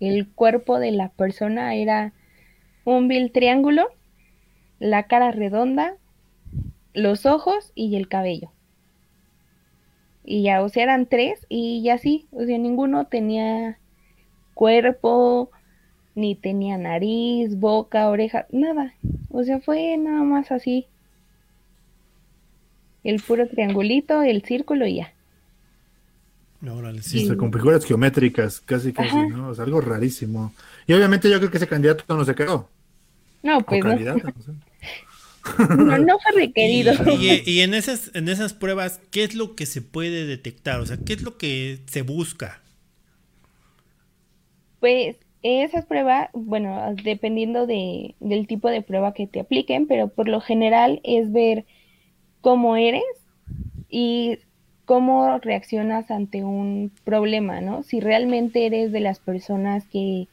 el cuerpo de la persona era un vil triángulo, la cara redonda, los ojos y el cabello. Y ya, o sea, eran tres y ya sí, o sea, ninguno tenía cuerpo, ni tenía nariz, boca, oreja, nada. O sea, fue nada más así. El puro triangulito, el círculo y ya. Órale, sí. con figuras geométricas, casi casi, ¿no? O sea, algo rarísimo. Y obviamente yo creo que ese candidato no se quedó. No, pues no. no, no fue requerido. Y, y, en esas, en esas pruebas, ¿qué es lo que se puede detectar? O sea, ¿qué es lo que se busca? Pues esas pruebas, bueno, dependiendo de, del tipo de prueba que te apliquen, pero por lo general es ver cómo eres y cómo reaccionas ante un problema, ¿no? Si realmente eres de las personas que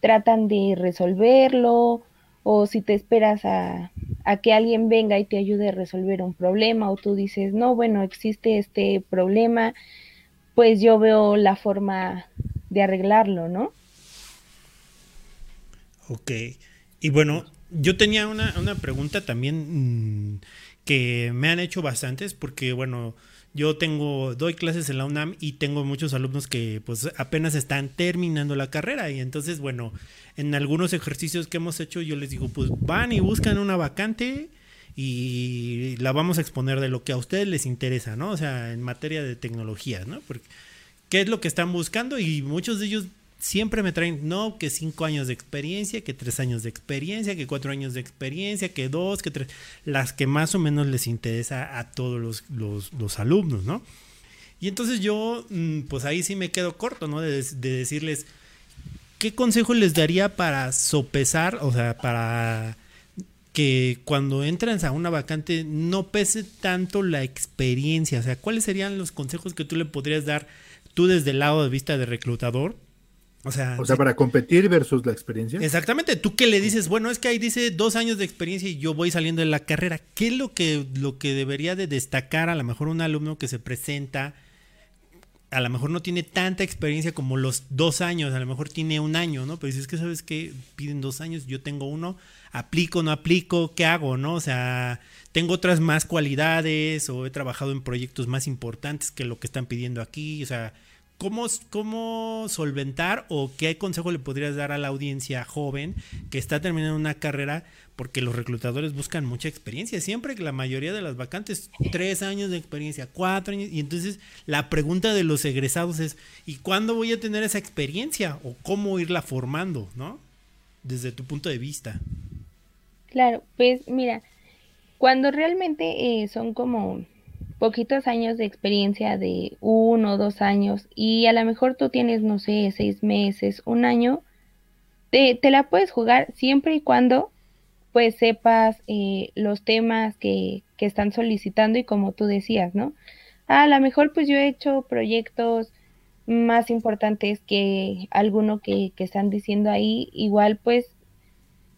tratan de resolverlo o si te esperas a, a, que alguien venga y te ayude a resolver un problema o tú dices, no, bueno, existe este problema, pues yo veo la forma de arreglarlo, ¿no? Ok. Y bueno, yo tenía una, pregunta también mm, que me han hecho bastantes porque, bueno, yo tengo, doy clases en la UNAM y tengo muchos alumnos que pues apenas están terminando la carrera y entonces, bueno, en algunos ejercicios que hemos hecho yo les digo, pues van y buscan una vacante y la vamos a exponer de lo que a ustedes les interesa, ¿no? O sea, en materia de tecnología, ¿no? Porque, ¿Qué es lo que están buscando? Y muchos de ellos siempre me traen, no, que cinco años de experiencia, que tres años de experiencia, que cuatro años de experiencia, que dos, que tres, las que más o menos les interesa a todos los, alumnos, ¿no? Y entonces yo, mm, pues ahí sí me quedo corto, ¿no? De, de, decirles, ¿qué consejo les daría para sopesar, o sea, para que cuando entran a una vacante no pese tanto la experiencia? O sea, ¿cuáles serían los consejos que tú le podrías dar tú desde el lado de vista de reclutador? O sea, o sea para competir versus la experiencia. Exactamente. Tú que le dices, bueno, es que ahí dice dos años de experiencia y yo voy saliendo de la carrera. ¿Qué es lo que, lo que debería de destacar a lo mejor un alumno que se presenta? A lo mejor no tiene tanta experiencia como los dos años, a lo mejor tiene un año, ¿no? Pero dices que sabes que piden dos años, yo tengo uno, aplico, no aplico, ¿qué hago, no? O sea, tengo otras más cualidades o he trabajado en proyectos más importantes que lo que están pidiendo aquí, o sea, ¿Cómo, ¿Cómo solventar o qué consejo le podrías dar a la audiencia joven que está terminando una carrera? Porque los reclutadores buscan mucha experiencia. Siempre que la mayoría de las vacantes, tres años de experiencia, cuatro años. Y entonces la pregunta de los egresados es, ¿y cuándo voy a tener esa experiencia? ¿O cómo irla formando? ¿No? Desde tu punto de vista. Claro, pues mira, cuando realmente eh, son como poquitos años de experiencia de uno o dos años y a lo mejor tú tienes, no sé, seis meses, un año, te, te la puedes jugar siempre y cuando pues sepas eh, los temas que, que están solicitando y como tú decías, ¿no? A lo mejor pues yo he hecho proyectos más importantes que alguno que, que están diciendo ahí, igual pues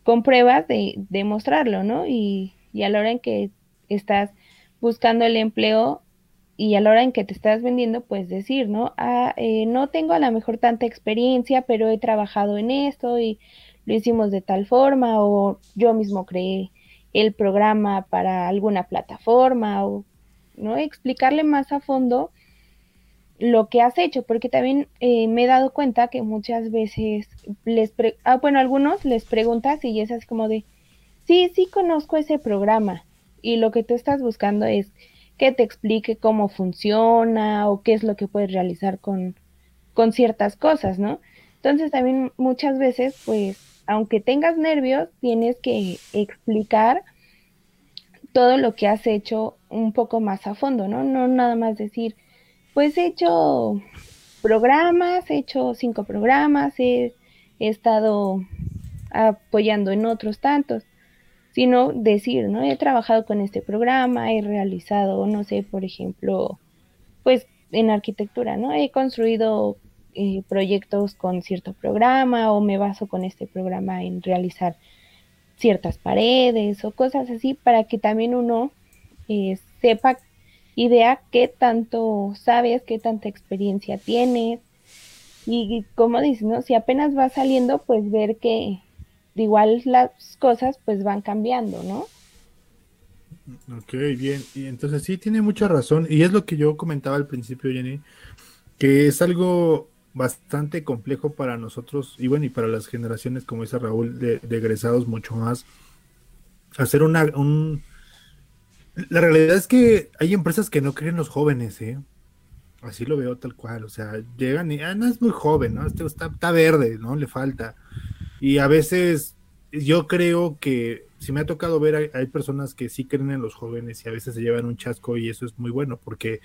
con pruebas de, demostrarlo, ¿no? Y, y a la hora en que estás buscando el empleo y a la hora en que te estás vendiendo, pues decir, ¿no? Ah, eh, no tengo a lo mejor tanta experiencia, pero he trabajado en esto y lo hicimos de tal forma o yo mismo creé el programa para alguna plataforma o, ¿no? Explicarle más a fondo lo que has hecho, porque también eh, me he dado cuenta que muchas veces les, ah, bueno, algunos les preguntas y es así como de, sí, sí conozco ese programa, y lo que tú estás buscando es que te explique cómo funciona o qué es lo que puedes realizar con, con ciertas cosas, ¿no? Entonces también muchas veces, pues, aunque tengas nervios, tienes que explicar todo lo que has hecho un poco más a fondo, ¿no? No nada más decir, pues he hecho programas, he hecho cinco programas, he, he estado apoyando en otros tantos sino decir, ¿no? He trabajado con este programa, he realizado, no sé, por ejemplo, pues en arquitectura, ¿no? He construido eh, proyectos con cierto programa o me baso con este programa en realizar ciertas paredes o cosas así para que también uno eh, sepa y vea qué tanto sabes, qué tanta experiencia tienes y como dices, ¿no? Si apenas va saliendo, pues ver que, igual las cosas pues van cambiando, ¿no? Ok, bien. Y entonces sí, tiene mucha razón. Y es lo que yo comentaba al principio, Jenny, que es algo bastante complejo para nosotros y bueno, y para las generaciones, como dice Raúl, de, egresados mucho más. Hacer una... Un... La realidad es que hay empresas que no creen los jóvenes, ¿eh? Así lo veo tal cual. O sea, llegan y, ah, no, es muy joven, ¿no? Este está, está verde, ¿no? Le falta. Y a veces yo creo que si me ha tocado ver, hay, personas que sí creen en los jóvenes y a veces se llevan un chasco y eso es muy bueno porque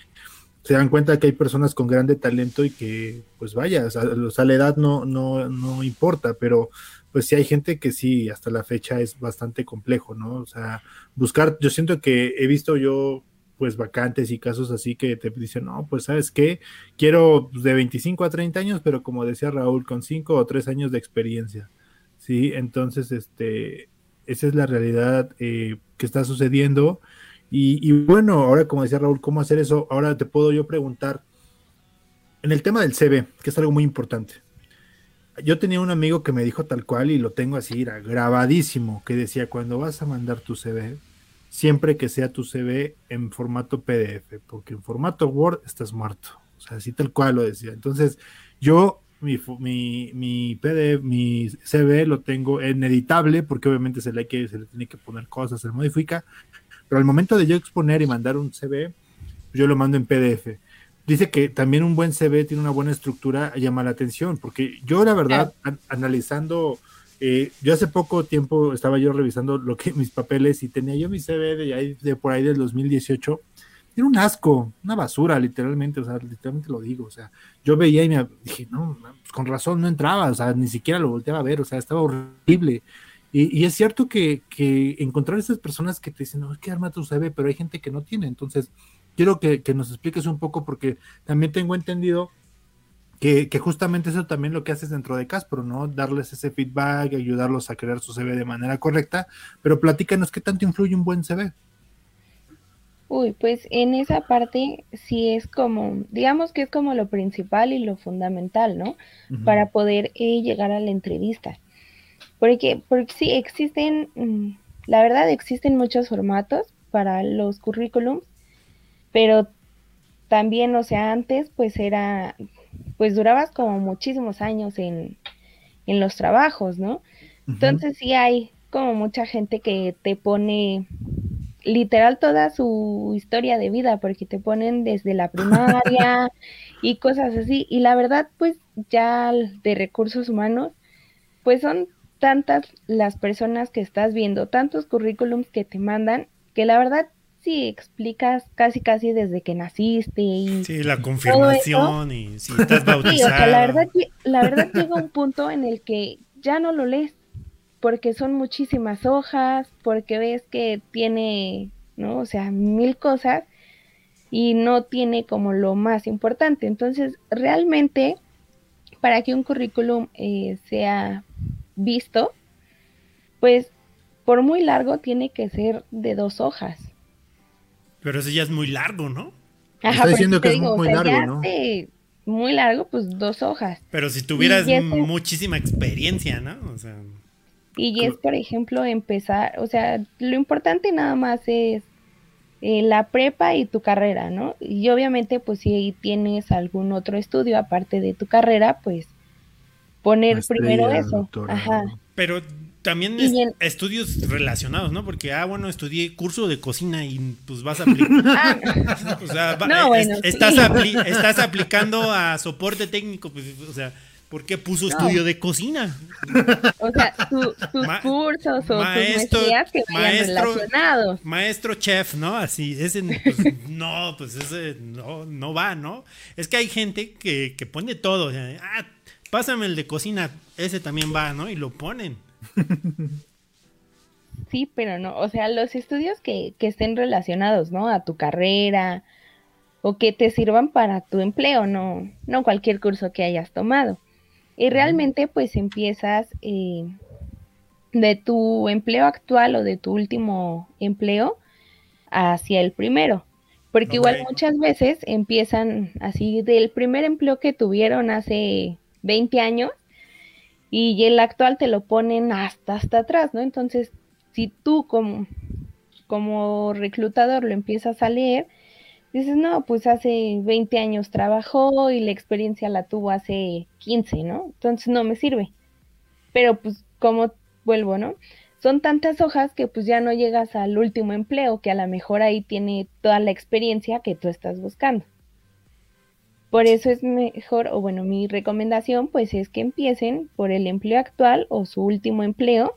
se dan cuenta que hay personas con grande talento y que, pues vaya, o sea, la edad no, no, no importa, pero pues sí hay gente que sí, hasta la fecha es bastante complejo, ¿no? O sea, buscar, yo siento que he visto yo pues vacantes y casos así que te dicen, no, pues sabes qué, quiero de 25 a 30 años, pero como decía Raúl, con 5 o 3 años de experiencia. ¿Sí? Entonces, este, esa es la realidad eh, que está sucediendo. Y, bueno, ahora como decía Raúl, ¿cómo hacer eso? Ahora te puedo yo preguntar, en el tema del CV, que es algo muy importante. Yo tenía un amigo que me dijo tal cual y lo tengo así grabadísimo, que decía, cuando vas a mandar tu CV, siempre que sea tu CV en formato PDF, porque en formato Word estás muerto. O sea, así tal cual lo decía. Entonces, yo mi, mi, mi PDF, mi CV lo tengo en editable, porque obviamente se le, que, se le tiene que poner cosas, se modifica, pero al momento de yo exponer y mandar un CV, yo lo mando en PDF. Dice que también un buen CV tiene una buena estructura, llama la atención, porque yo la verdad, analizando, eh, yo hace poco tiempo estaba yo revisando lo que mis papeles y tenía yo mi CV de, ahí, de por ahí del 2018 era un asco, una basura, literalmente, o sea, literalmente lo digo, o sea, yo veía y me dije, no, pues con razón no entraba, o sea, ni siquiera lo volteaba a ver, o sea, estaba horrible. Y, es cierto que, encontrar esas personas que te dicen, no, es que arma tu CV, pero hay gente que no tiene, entonces quiero que, nos expliques un poco porque también tengo entendido que, que, justamente eso también lo que haces dentro de Caspro, ¿no? Darles ese feedback, ayudarlos a crear su CV de manera correcta, pero platícanos qué tanto influye un buen CV. Uy, pues en esa parte sí es como, digamos que es como lo principal y lo fundamental, ¿no? Para poder eh, llegar a la entrevista. Porque, porque sí existen, mm, la verdad existen muchos formatos para los currículums, pero también, o sea, antes pues era pues durabas como muchísimos años en, en los trabajos, ¿no? Entonces sí hay como mucha gente que te pone literal toda su historia de vida, porque te ponen desde la primaria y cosas así. Y la verdad, pues ya de recursos humanos, pues son tantas las personas que estás viendo, tantos currículums que te mandan, que la verdad sí explicas casi casi desde que naciste y sí la confirmación y si estás bautizado. Sí, o sea, la verdad la verdad llega un punto en el que ya no lo lees porque son muchísimas hojas, porque ves que tiene, ¿no? O sea, mil cosas y no tiene como lo más importante. Entonces, realmente, para que un currículum eh, sea visto, pues por muy largo tiene que ser de dos hojas. Pero eso ya es muy largo, ¿no? Ajá, Está diciendo que es muy largo, ¿no? muy largo, pues dos hojas. Pero si tuvieras muchísima experiencia, ¿no? O sea... Y es, por ejemplo, empezar, o sea, lo importante nada más es eh, la prepa y tu carrera, ¿no? Y obviamente, pues si tienes algún otro estudio aparte de tu carrera, pues poner primero eso. Ajá. Pero también estudios relacionados, ¿no? Porque, ah, bueno, estudié curso de cocina y pues vas a aplicar. Ah, o sea, estás, estás aplicando a soporte técnico, pues, o sea ¿Por qué puso estudio de cocina? O sea, tus cursos o maestro, tus que maestro, relacionados. Maestro chef, ¿no? Así, ese, pues, no, pues ese no, no va, ¿no? Es que hay gente que, que pone todo. ah, pásame el de cocina, ese también va, ¿no? Y lo ponen. Sí, pero no, o sea, los estudios que, que estén relacionados, ¿no? A tu carrera o que te sirvan para tu empleo, no, no cualquier curso que hayas tomado. Y realmente pues empiezas eh, de tu empleo actual o de tu último empleo hacia el primero. Porque igual muchas veces empiezan así del primer empleo que tuvieron hace 20 años y el actual te lo ponen hasta hasta atrás, ¿no? Entonces, si tú como, como reclutador lo empiezas a leer, dices, no, pues hace 20 años trabajó y la experiencia la tuvo hace 15, ¿no? Entonces no me sirve. Pero pues como vuelvo, ¿no? Son tantas hojas que pues ya no llegas al último empleo, que a lo mejor ahí tiene toda la experiencia que tú estás buscando. Por eso es mejor, o bueno, mi recomendación pues es que empiecen por el empleo actual o su último empleo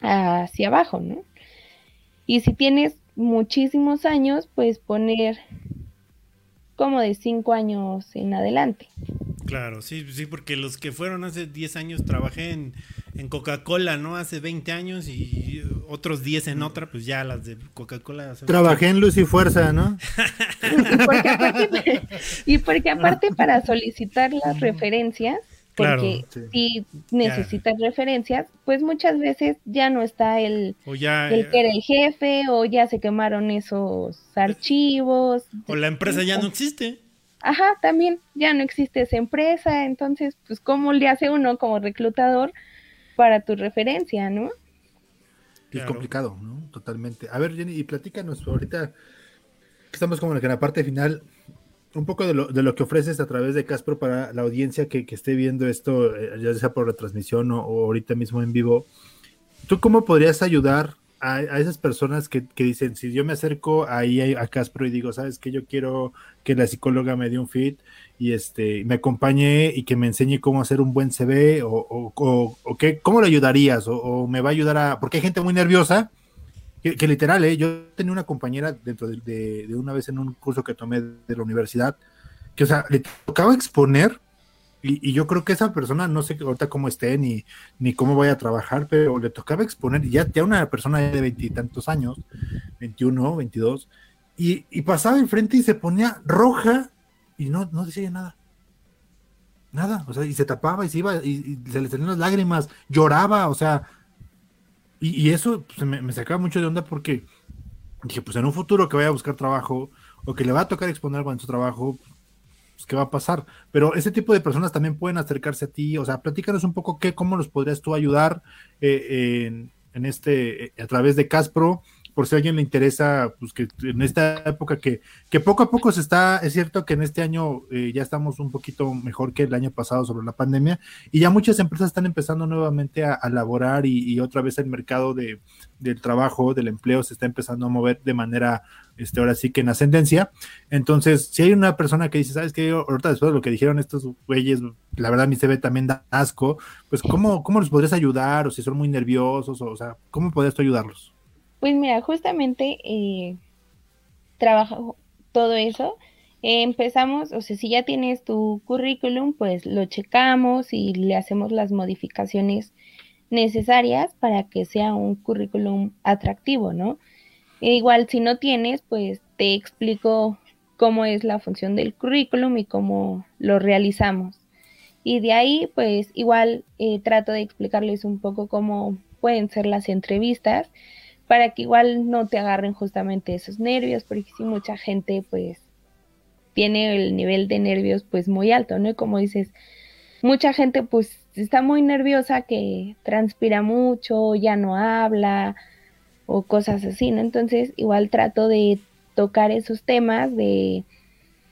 hacia abajo, ¿no? Y si tienes muchísimos años, pues poner como de cinco años en adelante. Claro, sí, sí, porque los que fueron hace 10 años trabajé en, en Coca-Cola, ¿no? Hace 20 años y otros 10 en otra, pues ya las de Coca-Cola. Trabajé en Luz y Fuerza, ¿no? y porque aparte para solicitar las referencias, porque si necesitas referencias, pues muchas veces ya no está el, el eh, que era el jefe o ya se quemaron esos archivos. O la empresa ya no existe. Ajá, también ya no existe esa empresa, entonces, pues, ¿cómo le hace uno como reclutador para tu referencia, no? Es complicado, ¿no? Totalmente. A ver, Jenny, y platícanos ahorita, estamos como en la parte final, un poco de lo, de lo, que ofreces a través de Caspro para la audiencia que, que esté viendo esto, eh, ya sea por retransmisión o, ahorita mismo en vivo. ¿Tú cómo podrías ayudar a, a esas personas que, que, dicen, si yo me acerco ahí a Caspro y digo, sabes que yo quiero que la psicóloga me dé un fit y este me acompañe y que me enseñe cómo hacer un buen CV o, o, o qué, cómo le ayudarías o, me va a ayudar a, porque hay gente muy nerviosa que, literal, ¿eh? yo tenía una compañera dentro de, de, una vez en un curso que tomé de la universidad, que, o sea, le tocaba exponer, y, y yo creo que esa persona, no sé ahorita cómo esté, ni, ni cómo vaya a trabajar, pero le tocaba exponer, ya, ya una persona de veintitantos años, 21, 22, y, y pasaba enfrente y se ponía roja y no, no decía nada nada, o sea, y se tapaba y se iba y, y, se le salían las lágrimas, lloraba, o sea, y, eso pues, me, sacaba mucho de onda porque dije, pues en un futuro que vaya a buscar trabajo o que le va a tocar exponer algo en su trabajo, pues qué va a pasar. Pero ese tipo de personas también pueden acercarse a ti, o sea, platícanos un poco qué, cómo los podrías tú ayudar eh, en, este, eh, a través de Caspro por si a alguien le interesa, pues que en esta época que, que poco a poco se está, es cierto que en este año eh, ya estamos un poquito mejor que el año pasado sobre la pandemia y ya muchas empresas están empezando nuevamente a, laborar y, otra vez el mercado de, del trabajo, del empleo se está empezando a mover de manera, este, ahora sí que en ascendencia. Entonces, si hay una persona que dice, ¿sabes qué? Ahorita después de lo que dijeron estos güeyes, la verdad mi CV también da asco, pues ¿cómo, cómo los podrías ayudar? O si son muy nerviosos, o, o sea, ¿cómo podrías tú ayudarlos? Pues mira, justamente eh, trabajo todo eso. empezamos, o sea, si ya tienes tu currículum, pues lo checamos y le hacemos las modificaciones necesarias para que sea un currículum atractivo, ¿no? E igual si no tienes, pues te explico cómo es la función del currículum y cómo lo realizamos. Y de ahí, pues igual eh, trato de explicarles un poco cómo pueden ser las entrevistas para que igual no te agarren justamente esos nervios, porque si mucha gente pues tiene el nivel de nervios pues muy alto, ¿no? Y como dices, mucha gente pues está muy nerviosa que transpira mucho, ya no habla o cosas así, ¿no? Entonces igual trato de tocar esos temas de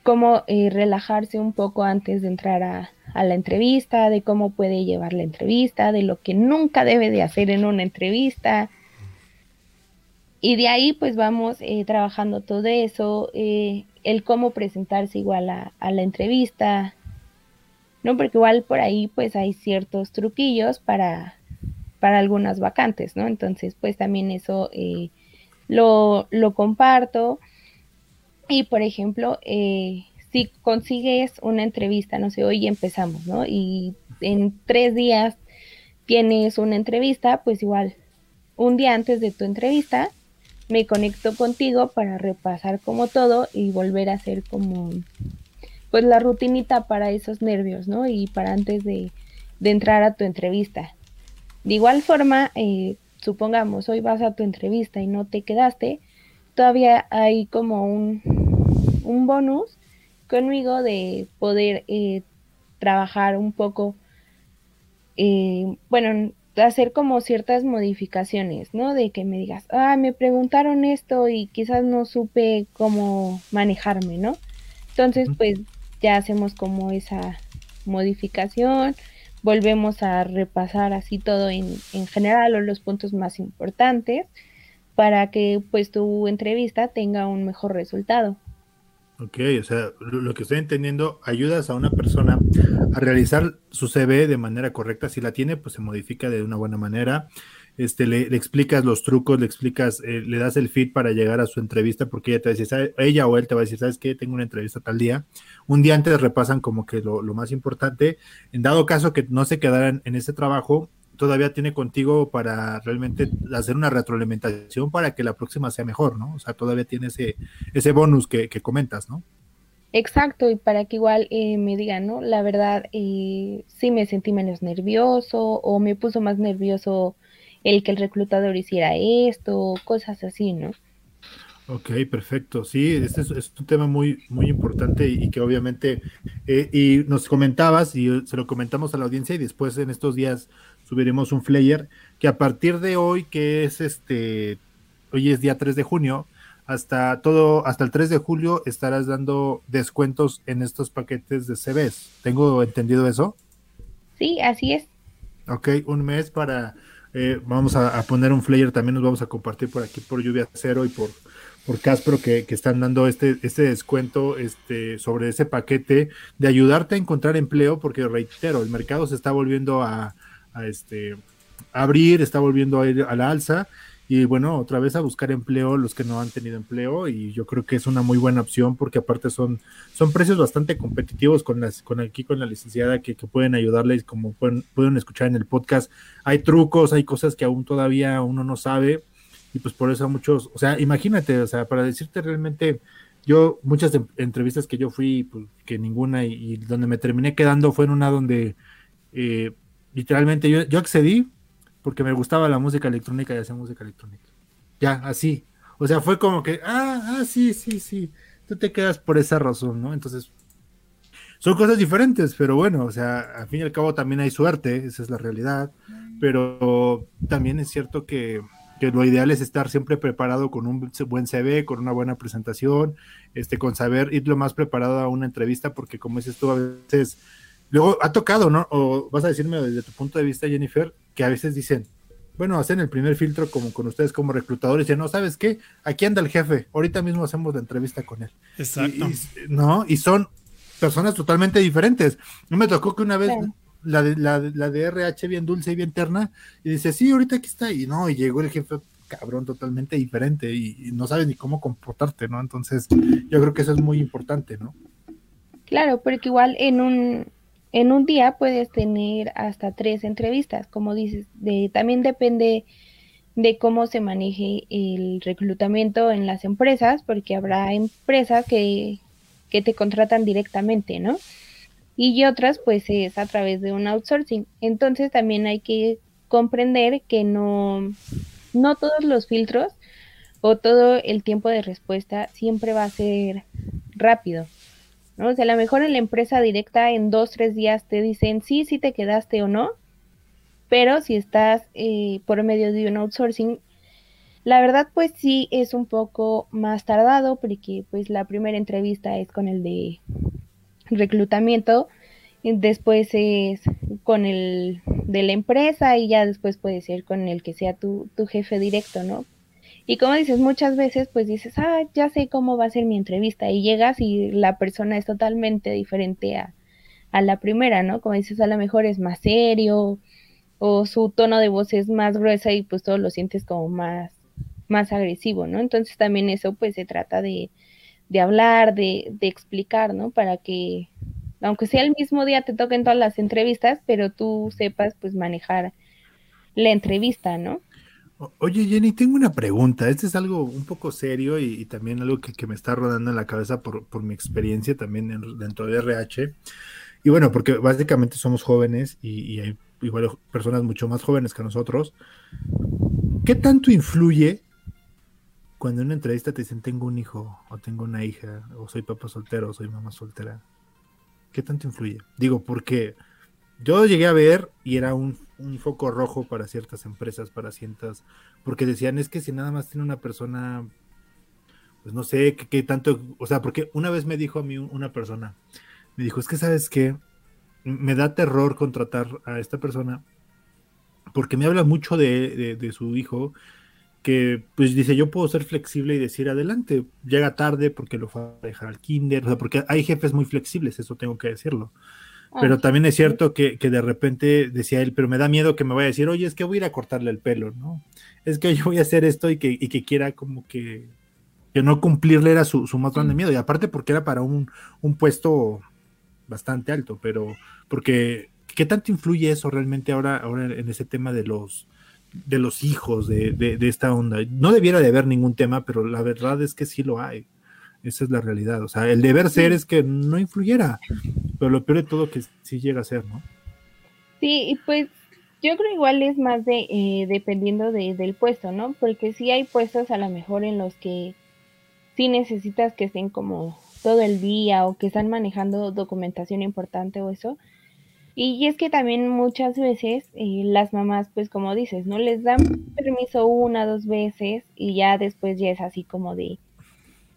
cómo eh, relajarse un poco antes de entrar a, a, la entrevista, de cómo puede llevar la entrevista, de lo que nunca debe de hacer en una entrevista, y de ahí pues vamos eh, trabajando todo eso, eh, el cómo presentarse igual a, la entrevista, ¿no? Porque igual por ahí pues hay ciertos truquillos para, para algunas vacantes, ¿no? Entonces pues también eso eh, lo, lo, comparto. Y por ejemplo, si consigues una entrevista, no sé, hoy empezamos, ¿no? Y en tres días tienes una entrevista, pues igual un día antes de tu entrevista me conecto contigo para repasar como todo y volver a hacer como pues la rutinita para esos nervios, ¿no? Y para antes de, entrar a tu entrevista. De igual forma, eh, supongamos, hoy vas a tu entrevista y no te quedaste, todavía hay como un, un bonus conmigo de poder eh, trabajar un poco, eh, bueno, hacer como ciertas modificaciones, ¿no? De que me digas, ah, me preguntaron esto y quizás no supe cómo manejarme, ¿no? Entonces, pues ya hacemos como esa modificación, volvemos a repasar así todo en, en general o los puntos más importantes para que pues tu entrevista tenga un mejor resultado. Ok, o sea, lo que estoy entendiendo, ayudas a una persona a realizar su CV de manera correcta. Si la tiene, pues se modifica de una buena manera. Este, le, explicas los trucos, le explicas, eh, le das el feed para llegar a su entrevista, porque ella te va a decir, ella o él te va a decir, ¿sabes qué? Tengo una entrevista tal día. Un día antes repasan como que lo, lo más importante. En dado caso que no se quedaran en ese trabajo, todavía tiene contigo para realmente hacer una retroalimentación para que la próxima sea mejor, ¿no? O sea, todavía tiene ese, ese bonus que, comentas, ¿no? Exacto, y para que igual eh, me digan, ¿no? La verdad, eh, sí me sentí menos nervioso o me puso más nervioso el que el reclutador hiciera esto, cosas así, ¿no? Ok, perfecto. Sí, este es, un tema muy, muy importante y, que obviamente, eh, y nos comentabas y se lo comentamos a la audiencia y después en estos días subiremos un flyer que a partir de hoy, que es este, hoy es día 3 de junio, hasta todo, hasta el 3 de julio estarás dando descuentos en estos paquetes de CVs. ¿Tengo entendido eso? Sí, así es. Ok, un mes para, eh, vamos a, poner un flyer, también nos vamos a compartir por aquí por Lluvia Cero y por, por Caspro que, que, están dando este, este descuento este, sobre ese paquete de ayudarte a encontrar empleo, porque reitero, el mercado se está volviendo a, a este, abrir, está volviendo a ir a la alza. Y bueno, otra vez a buscar empleo los que no han tenido empleo. Y yo creo que es una muy buena opción porque aparte son, son precios bastante competitivos con las, con aquí con la licenciada que, pueden ayudarles como pueden, pueden escuchar en el podcast. Hay trucos, hay cosas que aún todavía uno no sabe. Y pues por eso muchos, o sea, imagínate, o sea, para decirte realmente, yo muchas entrevistas que yo fui, pues que ninguna y, donde me terminé quedando fue en una donde eh, literalmente yo, yo accedí porque me gustaba la música electrónica y hacía música electrónica. Ya, así. O sea, fue como que, ah, ah, sí, sí, sí. Tú te quedas por esa razón, ¿no? Entonces, son cosas diferentes, pero bueno, o sea, al fin y al cabo también hay suerte, esa es la realidad. Pero también es cierto que, que lo ideal es estar siempre preparado con un buen CV, con una buena presentación, este, con saber ir lo más preparado a una entrevista, porque como dices tú, a veces, luego ha tocado, ¿no? O vas a decirme desde tu punto de vista, Jennifer, que a veces dicen, bueno, hacen el primer filtro como con ustedes como reclutadores, y dicen, no, ¿sabes qué? Aquí anda el jefe, ahorita mismo hacemos la entrevista con él. Exacto. no, y son personas totalmente diferentes. No me tocó que una vez la, de, la, la de RH bien dulce y bien terna, y dice, sí, ahorita aquí está, y no, y llegó el jefe cabrón totalmente diferente y, no sabes ni cómo comportarte, ¿no? Entonces, yo creo que eso es muy importante, ¿no? Claro, porque igual en un, en un día puedes tener hasta tres entrevistas, como dices, de, también depende de cómo se maneje el reclutamiento en las empresas, porque habrá empresas que, que te contratan directamente, ¿no? Y otras pues es a través de un outsourcing. Entonces también hay que comprender que no, no todos los filtros o todo el tiempo de respuesta siempre va a ser rápido. ¿No? O sea, a lo mejor en la empresa directa en dos, tres días te dicen sí, sí te quedaste o no, pero si estás eh, por medio de un outsourcing, la verdad, pues sí es un poco más tardado porque pues la primera entrevista es con el de reclutamiento, después es con el de la empresa y ya después puede ser con el que sea tu, tu jefe directo, ¿no? Y como dices, muchas veces pues dices, ah, ya sé cómo va a ser mi entrevista y llegas y la persona es totalmente diferente a, a la primera, ¿no? Como dices, a lo mejor es más serio o su tono de voz es más gruesa y pues todo lo sientes como más más agresivo, ¿no? Entonces también eso pues se trata de, de hablar, de, de, explicar, ¿no? Para que, aunque sea el mismo día, te toquen todas las entrevistas, pero tú sepas pues manejar la entrevista, ¿no? Oye Jenny, tengo una pregunta. Este es algo un poco serio y, también algo que, me está rodando en la cabeza por, por mi experiencia también dentro de RH. Y bueno, porque básicamente somos jóvenes y, y hay igual personas mucho más jóvenes que nosotros. ¿Qué tanto influye cuando en una entrevista te dicen tengo un hijo o tengo una hija o soy papá soltero o soy mamá soltera, ¿qué tanto influye? Digo, porque yo llegué a ver y era un, foco rojo para ciertas empresas, para ciertas, porque decían es que si nada más tiene una persona, pues no sé qué, tanto, o sea, porque una vez me dijo a mí una persona, me dijo, es que sabes que me da terror contratar a esta persona porque me habla mucho de, de su hijo que pues dice yo puedo ser flexible y decir adelante, llega tarde porque lo va a dejar al kinder, o sea, porque hay jefes muy flexibles, eso tengo que decirlo. Pero también es cierto que, que, de repente decía él, pero me da miedo que me vaya a decir, oye, es que voy a ir a cortarle el pelo, ¿no? Es que yo voy a hacer esto y que, y que quiera como que, que no cumplirle era su, su más grande miedo. Y aparte porque era para un, un puesto bastante alto, pero porque, ¿qué tanto influye eso realmente ahora, ahora en ese tema de los, de los hijos de, de, esta onda. No debiera de haber ningún tema, pero la verdad es que sí lo hay. Esa es la realidad. O sea, el deber ser es que no influyera, pero lo peor de todo que sí llega a ser, ¿no? Sí, y pues yo creo igual es más de eh, dependiendo de, del puesto, ¿no? Porque sí hay puestos a lo mejor en los que sí necesitas que estén como todo el día o que están manejando documentación importante o eso, y es que también muchas veces eh, las mamás, pues como dices, ¿no? Les dan permiso una, dos veces y ya después ya es así como de,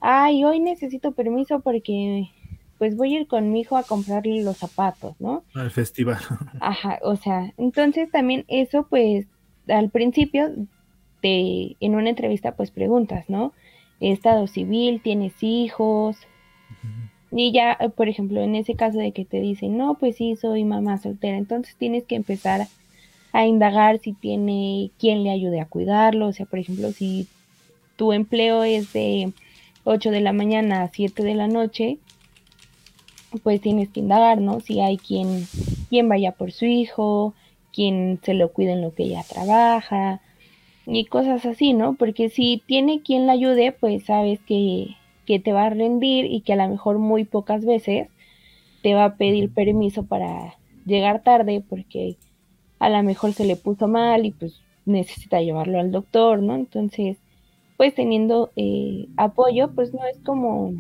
ay, hoy necesito permiso porque pues voy a ir con mi hijo a comprarle los zapatos, ¿no? Al festival. Ajá, o sea, entonces también eso pues al principio te, en una entrevista pues preguntas, ¿no? Estado civil, tienes hijos, y ya, eh, por ejemplo, en ese caso de que te dicen, no, pues sí, soy mamá soltera, entonces tienes que empezar a indagar si tiene quien le ayude a cuidarlo, o sea, por ejemplo, si tu empleo es de 8 de la mañana a 7 de la noche, pues tienes que indagar, ¿no? Si hay quien, quien vaya por su hijo, quien se lo cuide en lo que ella trabaja y cosas así, ¿no? Porque si tiene quien la ayude, pues sabes que que te va a rendir y que a lo mejor muy pocas veces te va a pedir permiso para llegar tarde porque a lo mejor se le puso mal y pues necesita llevarlo al doctor, ¿no? Entonces, pues teniendo eh, apoyo, pues no es como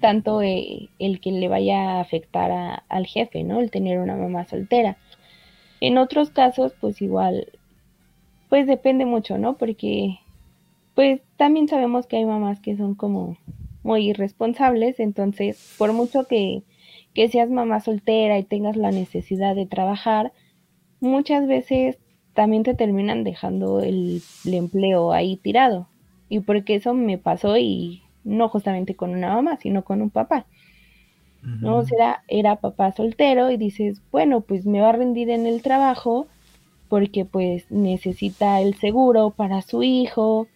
tanto eh, el que le vaya a afectar al jefe, ¿no? El tener una mamá soltera. En otros casos, pues igual pues depende mucho, ¿no? Porque pues también sabemos que hay mamás que son como muy irresponsables, entonces por mucho que, que seas mamá soltera y tengas la necesidad de trabajar, muchas veces también te terminan dejando el, empleo ahí tirado. Y porque eso me pasó y no justamente con una mamá, sino con un papá. ¿no? O sea, era papá soltero y dices, bueno, pues me va a rendir en el trabajo porque pues necesita el seguro para su hijo.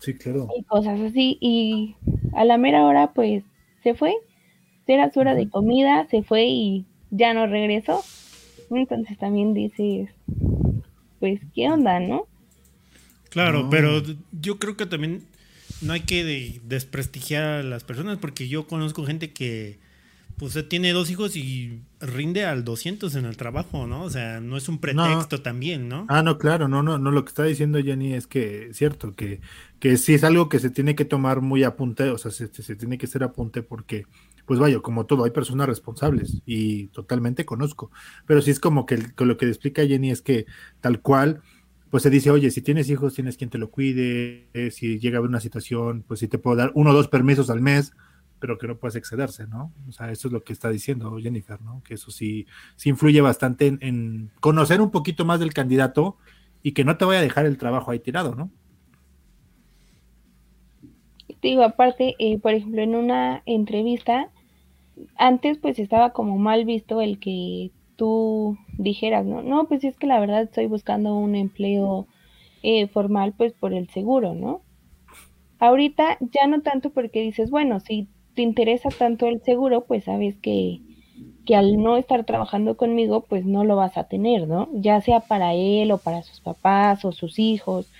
Sí, claro. Y cosas así. Y a la mera hora pues se fue. Era su hora de comida, se fue y ya no regresó. Entonces también dices, pues, ¿qué onda, no? Claro, pero yo creo que también no hay que desprestigiar a las personas porque yo conozco gente que pues tiene dos hijos y rinde al 200 en el trabajo, ¿no? O sea, no es un pretexto también, ¿no? Ah, no, claro, no, no, no, lo que está diciendo Jenny es que es cierto, que, que sí es algo que se tiene que tomar muy apunte, o sea, se, se tiene que ser apunte porque pues vaya, como todo, hay personas responsables y totalmente conozco. Pero sí es como que, lo que explica Jenny es que tal cual, pues se dice, oye, si tienes hijos, tienes quien te lo cuide, eh, si llega a haber una situación, pues si te puedo dar uno o dos permisos al mes, pero que no puedes excederse, ¿no? O sea, eso es lo que está diciendo Jennifer, ¿no? Que eso sí, sí influye bastante en, conocer un poquito más del candidato y que no te vaya a dejar el trabajo ahí tirado, ¿no? digo, aparte, eh, por ejemplo, en una entrevista, antes pues estaba como mal visto el que tú dijeras, ¿no? No, pues es que la verdad estoy buscando un empleo eh, formal pues por el seguro, ¿no? Ahorita ya no tanto porque dices, bueno, si te interesa tanto el seguro, pues sabes que, que al no estar trabajando conmigo, pues no lo vas a tener, ¿no? Ya sea para él o para sus papás o sus hijos.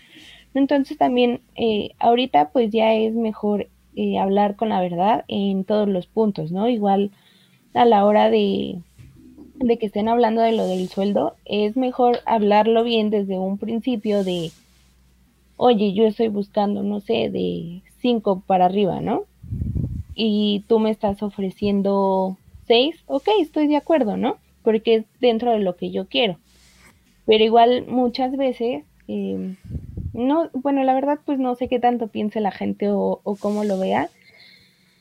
Entonces también eh, ahorita pues ya es mejor eh, hablar con la verdad en todos los puntos, ¿no? Igual a la hora de, de que estén hablando de lo del sueldo, es mejor hablarlo bien desde un principio de, oye, yo estoy buscando, no sé, de 5 para arriba, ¿no? Y tú me estás ofreciendo 6, ok, estoy de acuerdo, ¿no? Porque es dentro de lo que yo quiero. Pero igual muchas veces eh, no, bueno, la verdad pues no sé qué tanto piense la gente o, o cómo lo vea,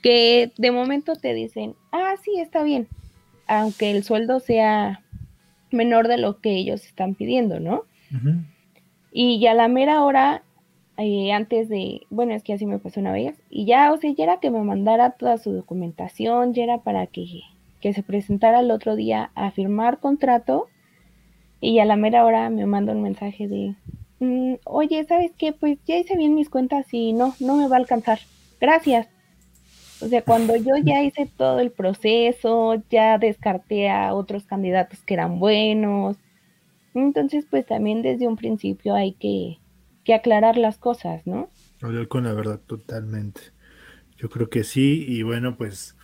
que de momento te dicen, ah, sí, está bien, aunque el sueldo sea menor de lo que ellos están pidiendo, ¿no? Y ya la mera hora, eh, antes de, bueno, es que así me pasó una vez, y ya, o sea, ya era que me mandara toda su documentación, ya era para que, que se presentara el otro día a firmar contrato, y a la mera hora me manda un mensaje de, Mm, oye, ¿sabes qué? Pues ya hice bien mis cuentas y no, no me va a alcanzar. Gracias. O sea, cuando yo ya hice todo el proceso, ya descarté a otros candidatos que eran buenos. Entonces, pues también desde un principio hay que, que aclarar las cosas, ¿no? Hablar con la verdad totalmente. Yo creo que sí, y bueno, pues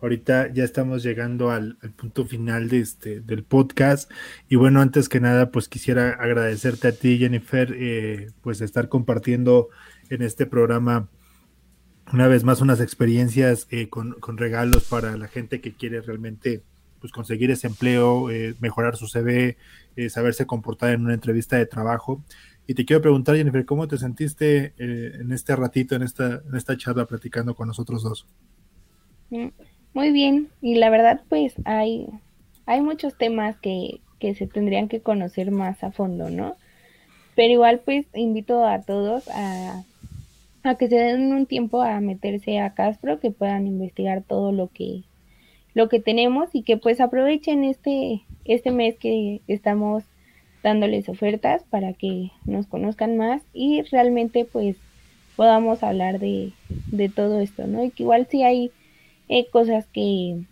Ahorita ya estamos llegando al, punto final de este, del podcast. Y bueno, antes que nada, pues quisiera agradecerte a ti, Jennifer, eh, pues estar compartiendo en este programa una vez más unas experiencias eh, con, regalos para la gente que quiere realmente pues conseguir ese empleo, eh, mejorar su CV, saberse comportar en una entrevista de trabajo. Y te quiero preguntar, Jennifer, ¿cómo te sentiste en este ratito, en esta, en esta charla, platicando con nosotros dos? Mm, muy bien, y la verdad pues hay, hay muchos temas que, que se tendrían que conocer más a fondo, ¿no? Pero igual pues invito a todos a, a que se den un tiempo a meterse a Castro, que puedan investigar todo lo que, lo que tenemos y que pues aprovechen este, este mes que estamos dándoles ofertas para que nos conozcan más y realmente pues podamos hablar de, de todo esto, ¿no? Y que igual si hay eh, cosas que,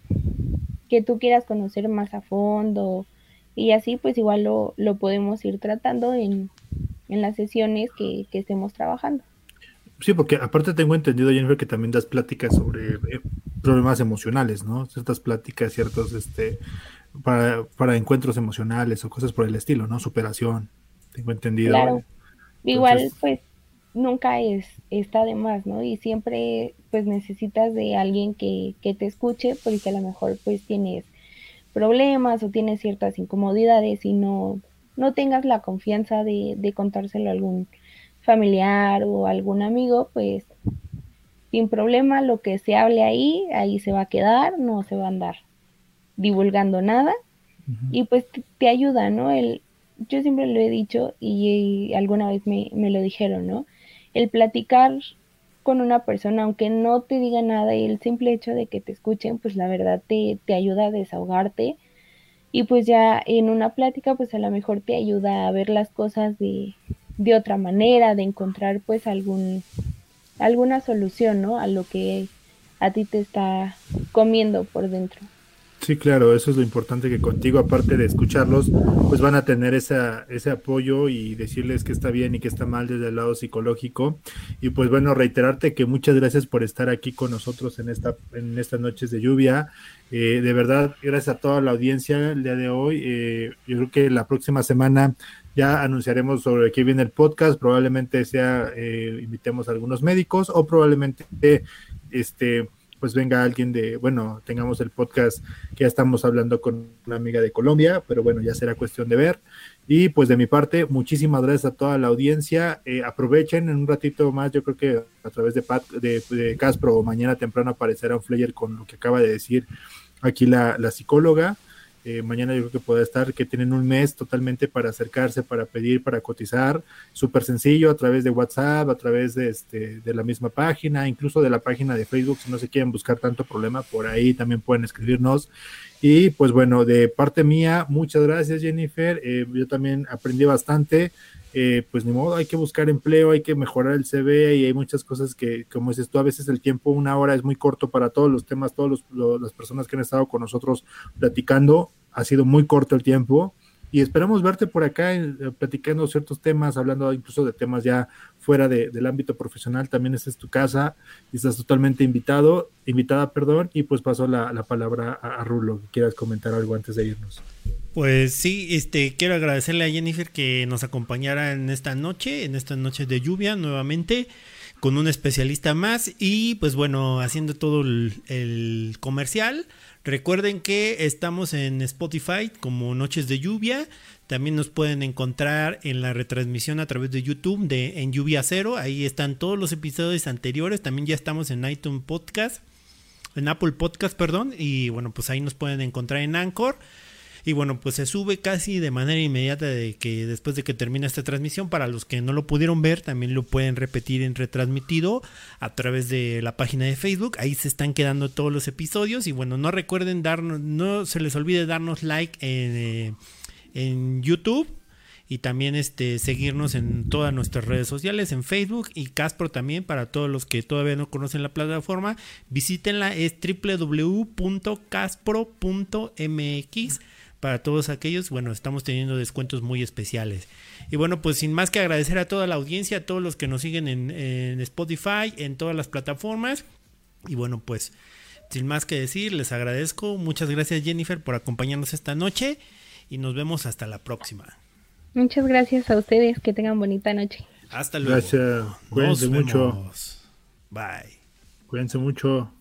que tú quieras conocer más a fondo y así pues igual lo, lo podemos ir tratando en, en las sesiones que, que, estemos trabajando. Sí, porque aparte tengo entendido, Jennifer, que también das pláticas sobre eh, problemas emocionales, ¿no? Ciertas pláticas, ciertos, este, para, para encuentros emocionales o cosas por el estilo, ¿no? Superación, tengo entendido. Claro. Igual, pues, nunca es, está de más, ¿no? Y siempre pues necesitas de alguien que, que te escuche porque a lo mejor pues tienes problemas o tienes ciertas incomodidades y no, no tengas la confianza de, de contárselo a algún familiar o algún amigo, pues sin problema lo que se hable ahí, ahí se va a quedar, no se va a andar divulgando nada y pues te, ayuda, ¿no? El, yo siempre lo he dicho y, alguna vez me, me, lo dijeron, ¿no? El platicar con una persona, aunque no te diga nada y el simple hecho de que te escuchen, pues la verdad te, te ayuda a desahogarte y pues ya en una plática pues a lo mejor te ayuda a ver las cosas de, de otra manera, de encontrar pues algún alguna solución, ¿no? A lo que a ti te está comiendo por dentro. Sí, claro, eso es lo importante que contigo, aparte de escucharlos, pues van a tener esa, ese apoyo y decirles que está bien y que está mal desde el lado psicológico. Y pues bueno, reiterarte que muchas gracias por estar aquí con nosotros en, esta, en estas noches de lluvia. Eh, de verdad, gracias a toda la audiencia el día de hoy. Eh, yo creo que la próxima semana ya anunciaremos sobre qué viene el podcast. Probablemente sea, eh, invitemos a algunos médicos o probablemente este pues venga alguien de, bueno, tengamos el podcast que ya estamos hablando con una amiga de Colombia, pero bueno, ya será cuestión de ver. Y pues de mi parte, muchísimas gracias a toda la audiencia. Eh, aprovechen en un ratito más, yo creo que a través de, Pat, de, de Caspro mañana temprano aparecerá un flyer con lo que acaba de decir aquí la psicóloga. Eh, mañana yo creo que puede estar, que tienen un mes totalmente para acercarse, para pedir, para cotizar, súper sencillo a través de WhatsApp, a través de, este, de la misma página, incluso de la página de Facebook, si no se quieren buscar tanto problema, por ahí también pueden escribirnos. Y pues bueno, de parte mía, muchas gracias Jennifer, eh, yo también aprendí bastante. Eh, pues ni modo, hay que buscar empleo, hay que mejorar el CV y hay muchas cosas que, como dices tú, a veces el tiempo, una hora es muy corto para todos los temas, todas las personas que han estado con nosotros platicando, ha sido muy corto el tiempo y esperamos verte por acá eh, platicando ciertos temas, hablando incluso de temas ya fuera del ámbito profesional, también esta es tu casa y estás totalmente invitado, invitada, perdón, y pues paso la, palabra a, a Rulo, quieras comentar algo antes de irnos. Pues sí, este quiero agradecerle a Jennifer que nos acompañara en esta noche, en esta noche de lluvia nuevamente con un especialista más y pues bueno, haciendo todo el, comercial. Recuerden que estamos en Spotify como Noches de Lluvia. También nos pueden encontrar en la retransmisión a través de YouTube de En Lluvia Cero. Ahí están todos los episodios anteriores. También ya estamos en iTunes Podcast, en Apple Podcast, perdón. Y bueno, pues ahí nos pueden encontrar en Anchor. Y bueno, pues se sube casi de manera inmediata de que después de que termina esta transmisión, para los que no lo pudieron ver, también lo pueden repetir en retransmitido a través de la página de Facebook. Ahí se están quedando todos los episodios. Y bueno, no recuerden darnos, no se les olvide darnos like en, eh, en YouTube y también este seguirnos en todas nuestras redes sociales en Facebook y Caspro también para todos los que todavía no conocen la plataforma visítenla es www.caspro.mx para todos aquellos, bueno, estamos teniendo descuentos muy especiales. Y bueno, pues sin más que agradecer a toda la audiencia, a todos los que nos siguen en, Spotify, en todas las plataformas. Y bueno, pues sin más que decir, les agradezco. Muchas gracias Jennifer por acompañarnos esta noche y nos vemos hasta la próxima. Muchas gracias a ustedes, que tengan bonita noche. Hasta luego. Gracias, cuídense mucho. Bye. Cuídense mucho.